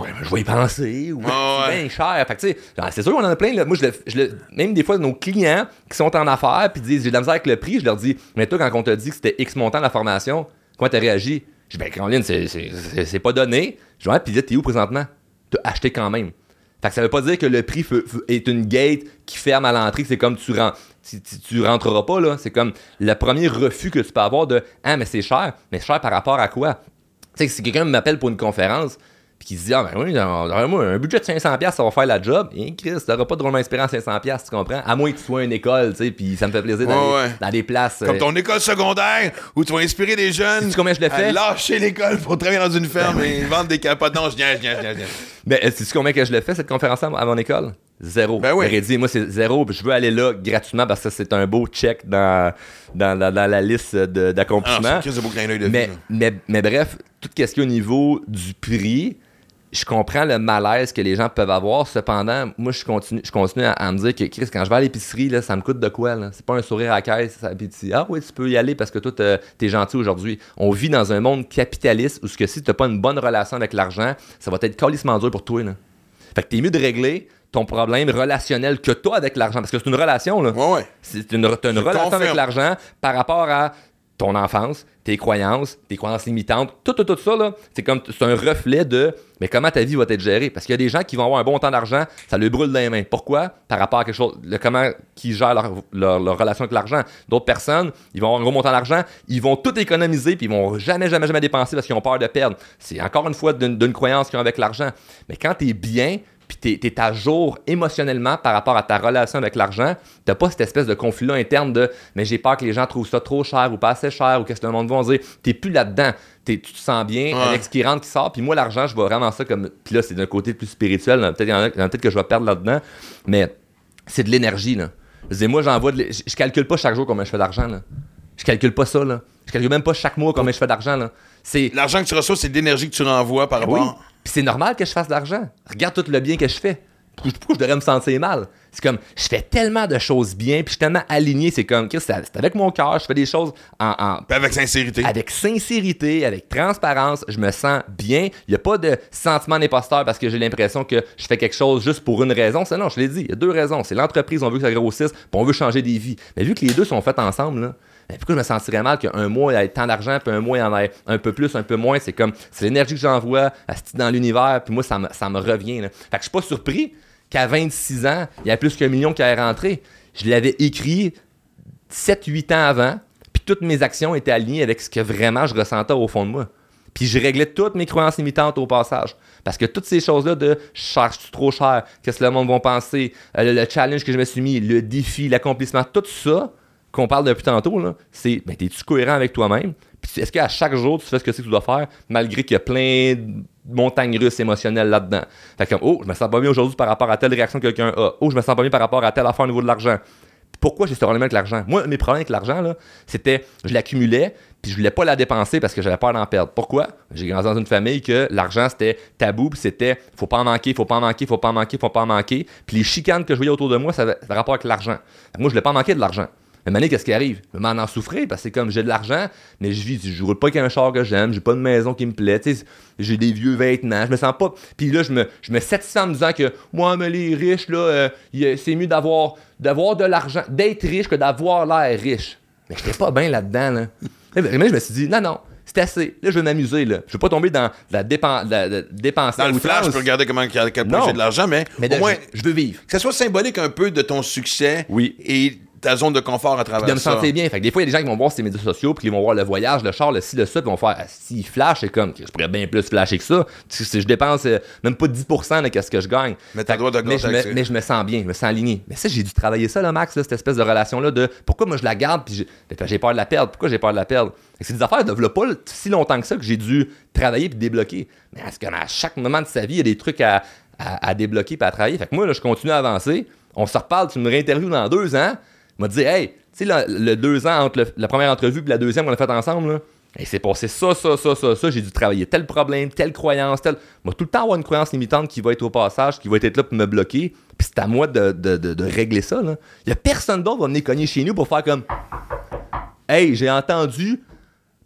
ouais, mais je vais y penser, ou Ouais, bien cher. Fait que, tu sais, genre, c'est sûr qu'on en a plein. Là. Moi, je le, je le- même des fois, nos clients qui sont en affaires puis disent j'ai de la misère avec le prix, je leur dis mais toi, quand on t'a dit que c'était X montant la formation, comment t'as réagi? Je dis ben, Caroline, c'est- pas donné. Je dis ouais, puis là, t'es où présentement? T'as acheté quand même. Fait que ça veut pas dire que le prix est une gate qui ferme à l'entrée, que c'est comme tu rentres. Tu, tu, tu rentreras pas, là. C'est comme le premier refus que tu peux avoir de Ah, mais c'est cher. Mais cher par rapport à quoi? Tu sais, si quelqu'un m'appelle pour une conférence, puis qu'il se dit, ah ben oui, un budget de 500$, ça va faire la job. Et Chris, t'auras pas drôlement inspirant à 500$, tu comprends? À moins que tu sois une école, tu sais, puis ça me fait plaisir d'aller Ouais, ouais. dans des places. Comme euh, ton école secondaire où tu vas inspirer des jeunes combien je le fais? lâcher l'école pour travailler dans une ferme et vendre des capotes. Non, je viens, je viens, je viens, je viens. Ben, euh, combien que je le fais, cette conférence à mon école? Zéro. Ben oui. Dit, moi, c'est zéro, puis je veux aller là gratuitement parce que c'est un beau check dans, dans, dans- dans la liste Ah, d'accomplissement. de mais, mais, mais bref, tout ce qui est au niveau du prix, je comprends le malaise que les gens peuvent avoir. Cependant, moi, je continue, je continue à, à me dire que, Chris, quand je vais à l'épicerie, là, ça me coûte de quoi? Là? C'est pas un sourire à la caisse. Ça, puis tu dis, ah oui, tu peux y aller parce que toi, t'es t'es gentil aujourd'hui. On vit dans un monde capitaliste où ce que si t'as pas une bonne relation avec l'argent, ça va être calissement dur pour toi. Là. Fait que t'es mieux de régler ton problème relationnel que toi avec l'argent. Parce que c'est une relation, là. Ouais, ouais. C'est une, t'as une relation confirme. avec l'argent par rapport à ton enfance, tes croyances, tes croyances limitantes, tout, tout, tout ça, là, c'est comme, c'est un reflet de, mais comment ta vie va être gérée? Parce qu'il y a des gens qui vont avoir un bon temps d'argent, ça leur brûle dans les mains. Pourquoi? Par rapport à quelque chose, le, comment ils gèrent leur, leur- leur relation avec l'argent. D'autres personnes, ils vont avoir un gros montant d'argent, ils vont tout économiser, puis ils vont jamais, jamais, jamais dépenser parce qu'ils ont peur de perdre. C'est encore une fois d'une, croyance qu'ils ont avec l'argent. Mais quand t'es bien, puis t'es, t'es à jour émotionnellement par rapport à ta relation avec l'argent, t'as pas cette espèce de conflit-là interne de mais j'ai peur que les gens trouvent ça trop cher ou pas assez cher ou qu'est-ce que le monde va dire. T'es plus là-dedans. Tu te sens bien Ouais. avec ce qui rentre, qui sort. Puis moi, l'argent, je vois vraiment ça comme. Puis là, c'est d'un côté plus spirituel. Peut-être, il y en a- peut-être que je vais perdre là-dedans. Mais c'est de l'énergie, là. Je dis, moi, j'envoie de je, calcule pas chaque jour combien je fais d'argent, là. Je calcule pas ça, là. Je calcule même pas chaque mois combien je fais d'argent, là. L'argent que tu reçois, c'est de l'énergie que tu renvoies par Ben Oui. Puis c'est normal que je fasse de l'argent. Regarde tout le bien que je fais. Pourquoi je devrais me sentir mal? C'est comme, je fais tellement de choses bien, puis je suis tellement aligné. C'est comme, Chris, c'est c'est avec mon cœur, je fais des choses en, en- Puis avec sincérité. avec sincérité, avec transparence, je me sens bien. Il n'y a pas de sentiment d'imposteur parce que j'ai l'impression que je fais quelque chose juste pour une raison. C'est non, je l'ai dit, il y a deux raisons. C'est l'entreprise, on veut que ça grossisse, puis on veut changer des vies. Mais vu que les deux sont faits ensemble, là, ben, pourquoi je me sentirais mal qu'un mois, il y ait tant d'argent, puis un mois, il y en ait un peu plus, un peu moins? C'est comme, c'est l'énergie que j'envoie dans l'univers, puis moi, ça me, ça me revient. Là. Fait que je suis pas surpris qu'à 26 ans, il y a plus qu'un million qui est rentré. Je l'avais écrit 7-8 ans avant, puis toutes mes actions étaient alignées avec ce que vraiment je ressentais au fond de moi. Puis je réglais toutes mes croyances limitantes au passage. Parce que toutes ces choses-là de je cherche trop cher, qu'est-ce que le monde va penser, euh, le challenge que je me suis mis, le défi, l'accomplissement, tout ça qu'on parle depuis tantôt, c'est ben, t'es-tu cohérent avec toi-même? Puis est-ce qu'à chaque jour, tu fais ce que tu dois faire, malgré qu'il y a plein de montagnes russes émotionnelles là-dedans? Fait que, oh, je me sens pas bien aujourd'hui par rapport à telle réaction que quelqu'un a. Oh, je me sens pas bien par rapport à telle affaire au niveau de l'argent. Pourquoi j'ai ce problème avec l'argent? Moi, mes problèmes avec l'argent, c'était je l'accumulais, puis je voulais pas la dépenser parce que j'avais peur d'en perdre. Pourquoi? J'ai grandi dans une famille que l'argent, c'était tabou, puis c'était faut pas en manquer, faut pas en manquer, faut pas en manquer, faut pas en manquer. Puis les chicanes que je voyais autour de moi, ça avait rapport avec l'argent. Moi, je voulais pas manquer de l'argent. Mais maintenant, qu'est-ce qui arrive? Je m'en en souffrir parce que c'est comme j'ai de l'argent, mais je vis, je roule pas avec un char que j'aime, j'ai pas de maison qui me plaît, j'ai des vieux vêtements, je me sens pas. Puis là, je me, je me satisfais en me disant que moi, mais les riches, là, euh, c'est mieux d'avoir, d'avoir de l'argent, d'être riche que d'avoir l'air riche. Mais j'étais pas bien là-dedans, là. Mais vraiment, je me suis dit, non, non, c'est assez. Là, je vais m'amuser, là. Je veux pas tomber dans la, dépen- la- la- dépenser Dans le flash, je peux regarder comment, quel point j'ai de l'argent, mais, Mais au moins, je, je veux vivre. que ça soit symbolique un peu de ton succès Oui. et ta zone de confort à travers de me ça. sentir bien. Fait que des fois, il y a des gens qui vont voir ces médias sociaux, puis ils vont voir le voyage, le char, le ci, le ça, puis vont faire, ah, si, flash, c'est comme, je pourrais bien plus flasher que ça. Si je dépense euh, même pas 10% de ce que je gagne. Mais t'as Fait que- le droit de mais, je me, mais je me sens bien, je me sens aligné. Mais ça, j'ai dû travailler ça, là, Max, là, cette espèce de relation-là de pourquoi moi je la garde, puis j'ai peur de la perdre. Pourquoi j'ai peur de la perdre? Que C'est des affaires de pas si longtemps que ça que j'ai dû travailler puis débloquer. Mais est-ce qu'à chaque moment de sa vie, il y a des trucs à, à, à débloquer puis à travailler? Fait que moi, là, je continue à avancer. On se reparle, tu me réinterviews dans deux ans. M'a dit, hey, tu sais, le, deux ans entre la première entrevue et la deuxième qu'on a faite ensemble, là, hey, c'est passé ça, ça, ça, ça, ça. J'ai dû travailler tel problème, telle croyance, tel. Moi, tout le temps avoir une croyance limitante qui va être au passage, qui va être là pour me bloquer. Puis c'est à moi de, de, de, régler ça. Il y a personne d'autre qui va venir cogner chez nous pour faire comme, hey, j'ai entendu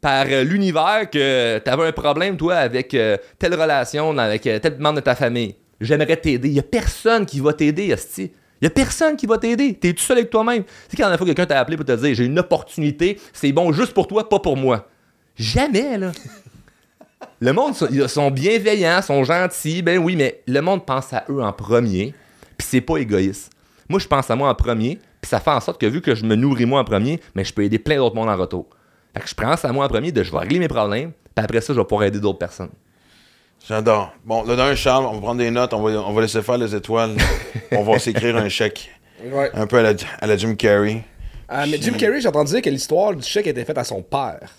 par l'univers que t'avais un problème, toi, avec euh, telle relation, avec euh, tel membre de ta famille. J'aimerais t'aider. Il y a personne qui va t'aider, Asti. Il a personne qui va t'aider. T'es tout seul avec toi-même. C'est quand la fois que quelqu'un t'a appelé pour te dire j'ai une opportunité, c'est bon juste pour toi, pas pour moi. Jamais, là. Le monde, ils sont bienveillants, sont gentils, ben oui, mais le monde pense à eux en premier, puis c'est pas égoïste. Moi, je pense à moi en premier, puis ça fait en sorte que vu que je me nourris moi en premier, mais je peux aider plein d'autres mondes en retour. Fait que je pense à moi en premier, de je vais régler mes problèmes, puis après ça, je vais pouvoir aider d'autres personnes. J'adore. Bon, là, d'un Charles, on va prendre des notes, on va, on va laisser faire les étoiles. on va s'écrire un chèque. Ouais. Un peu à la, à la Jim Carrey. Ah, mais Jim Carrey, j'ai entendu dire que l'histoire du chèque était faite à son père.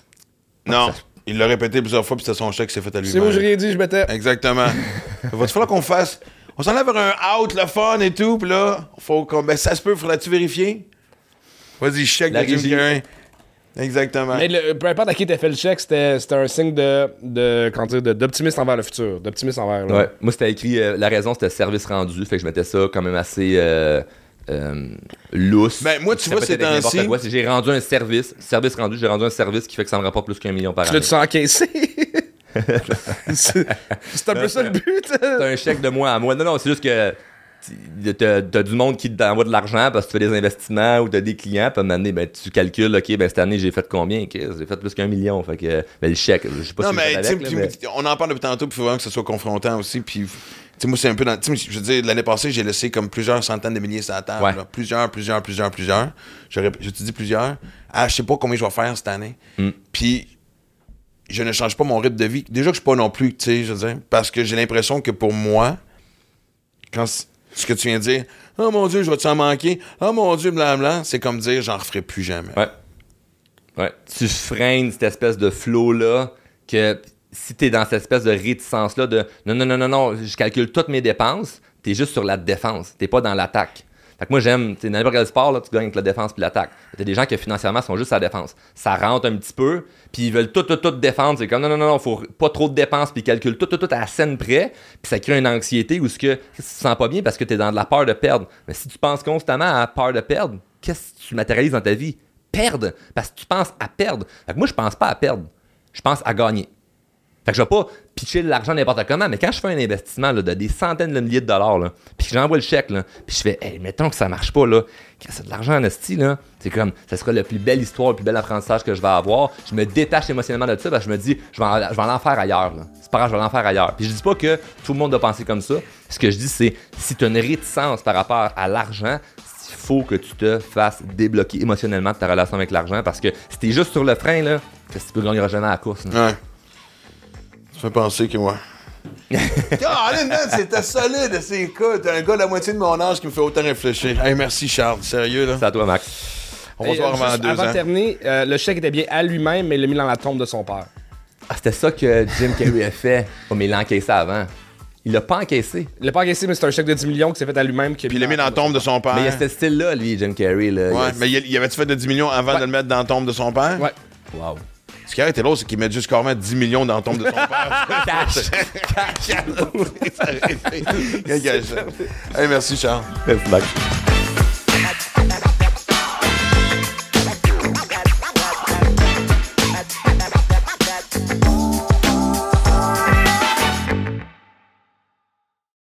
Non, il l'a répété plusieurs fois, puis c'était son chèque qui s'est fait à C'est moi, j'ai lui-même. rien dit, je mettais. Exactement. Va-tu falloir qu'on fasse. On s'en va vers un out, le fun et tout, puis là, faut qu'on. Ben, ça se peut, faudra-tu vérifier? Vas-y, chèque La de Jim. Carrey. Exactement. Mais le- peu importe à qui t'as fait le chèque, c'était c'était un signe de, de comment dire, de- d'optimisme envers le futur, d'optimisme envers. Ouais. Moi, c'était écrit, euh, la raison, c'était service rendu. Fait que je mettais ça quand même assez euh, euh, lousse. Ben, moi, tu vois, peut ces être avec n'importe temps-ci- quoi. Si j'ai rendu un service, service rendu, j'ai rendu un service qui fait que ça me rapporte plus qu'un million par Tu année. l'as-tu sens encaissé? c'est c'est un peu ça le but. hein? C'est un chèque de moi à moi. Non, non, c'est juste que tu- t'as du monde qui t'envoie de l'argent parce que tu fais des investissements ou t'as des clients, puis à un moment donné, ben, tu calcules, OK, ben, cette année, j'ai fait combien? J'ai fait plus qu'un million. Fait que, ben, le chèque, je sais pas Non, si mais, avec, là, mais- on en parle depuis tantôt, puis il faut vraiment que ce soit confrontant aussi. Puis, moi, c'est un peu dans. je veux dire, l'année passée, j'ai laissé comme plusieurs centaines de milliers sur la table. Ouais. là. Plusieurs, plusieurs, plusieurs, plusieurs. Je te dis plusieurs. Ah, je sais pas combien je vais faire cette année. Mm. Puis, je ne change pas mon rythme de vie. Déjà que je suis pas non plus, tu sais, je veux dire, parce que j'ai l'impression que pour moi, quand ce que tu viens de dire, oh mon Dieu, je vais t'en manquer, oh mon Dieu, blablabla, c'est comme dire, j'en referai plus jamais. Ouais. Ouais. Tu freines cette espèce de flow-là que si t'es dans cette espèce de réticence-là de non, non, non, non, non, je calcule toutes mes dépenses, t'es juste sur la défense. T'es pas dans l'attaque. Fait que moi, j'aime, tu n'importe quel sport, là, tu gagnes avec la défense puis l'attaque. T'as des gens qui financièrement sont juste à la défense. Ça rentre un petit peu, puis ils veulent tout, tout, tout défendre. C'est comme non, non, non, non, faut pas trop de dépenses, puis ils calculent tout, tout, tout à la scène près, puis ça crée une anxiété où ce que tu te sens pas bien parce que t'es dans de la peur de perdre. Mais si tu penses constamment à la peur de perdre, qu'est-ce que tu matérialises dans ta vie? Perdre. Parce que tu penses à perdre. Fait que moi, je pense pas à perdre. Je pense à gagner. Fait que je vais pas pitcher de l'argent n'importe comment, mais quand je fais un investissement là, de des centaines de milliers de dollars, là, puis que j'envoie le chèque, là, puis je fais, hey, mettons que ça marche pas, là, que c'est de l'argent en esti, là, c'est comme, ça sera la plus belle histoire, le plus bel apprentissage que je vais avoir. Je me détache émotionnellement de ça, je me dis, je vais en, je vais en faire ailleurs, là. C'est pas grave, je vais en faire ailleurs. Puis je dis pas que tout le monde doit penser comme ça. Ce que je dis, c'est, si tu as une réticence par rapport à l'argent, il faut que tu te fasses débloquer émotionnellement de ta relation avec l'argent, parce que si t'es juste sur le frein, là, tu peux gagner jamais à la course. Ouais. Penser que moi. Caroline, man, c'était solide. C'est écoute, t'es un gars de la moitié de mon âge qui me fait autant réfléchir. Hey, merci, Charles. Sérieux, là? C'est à toi, Max. On va Et, se voir euh, avant deux avant de terminer, euh, le chèque était bien à lui-même, mais il l'a mis dans la tombe de son père. Ah, c'était ça que Jim Carrey a fait. Oh, mais il l'a encaissé avant. Il l'a pas encaissé. Il l'a pas encaissé, mais c'est un chèque de 10 millions qui s'est fait à lui-même. Puis il l'a mis dans la tombe de son père. Mais il y a ce style-là, lui, Jim Carrey. Là. Ouais, Il y a- mais il, il avait-tu fait de 10 millions avant Ouais. de le mettre dans la tombe de son père? Ouais. Wow. Ce qui arrête drôle, c'est qu'ils mettent juste 10 millions dans le tombe de son père. Merci, Charles. Merci,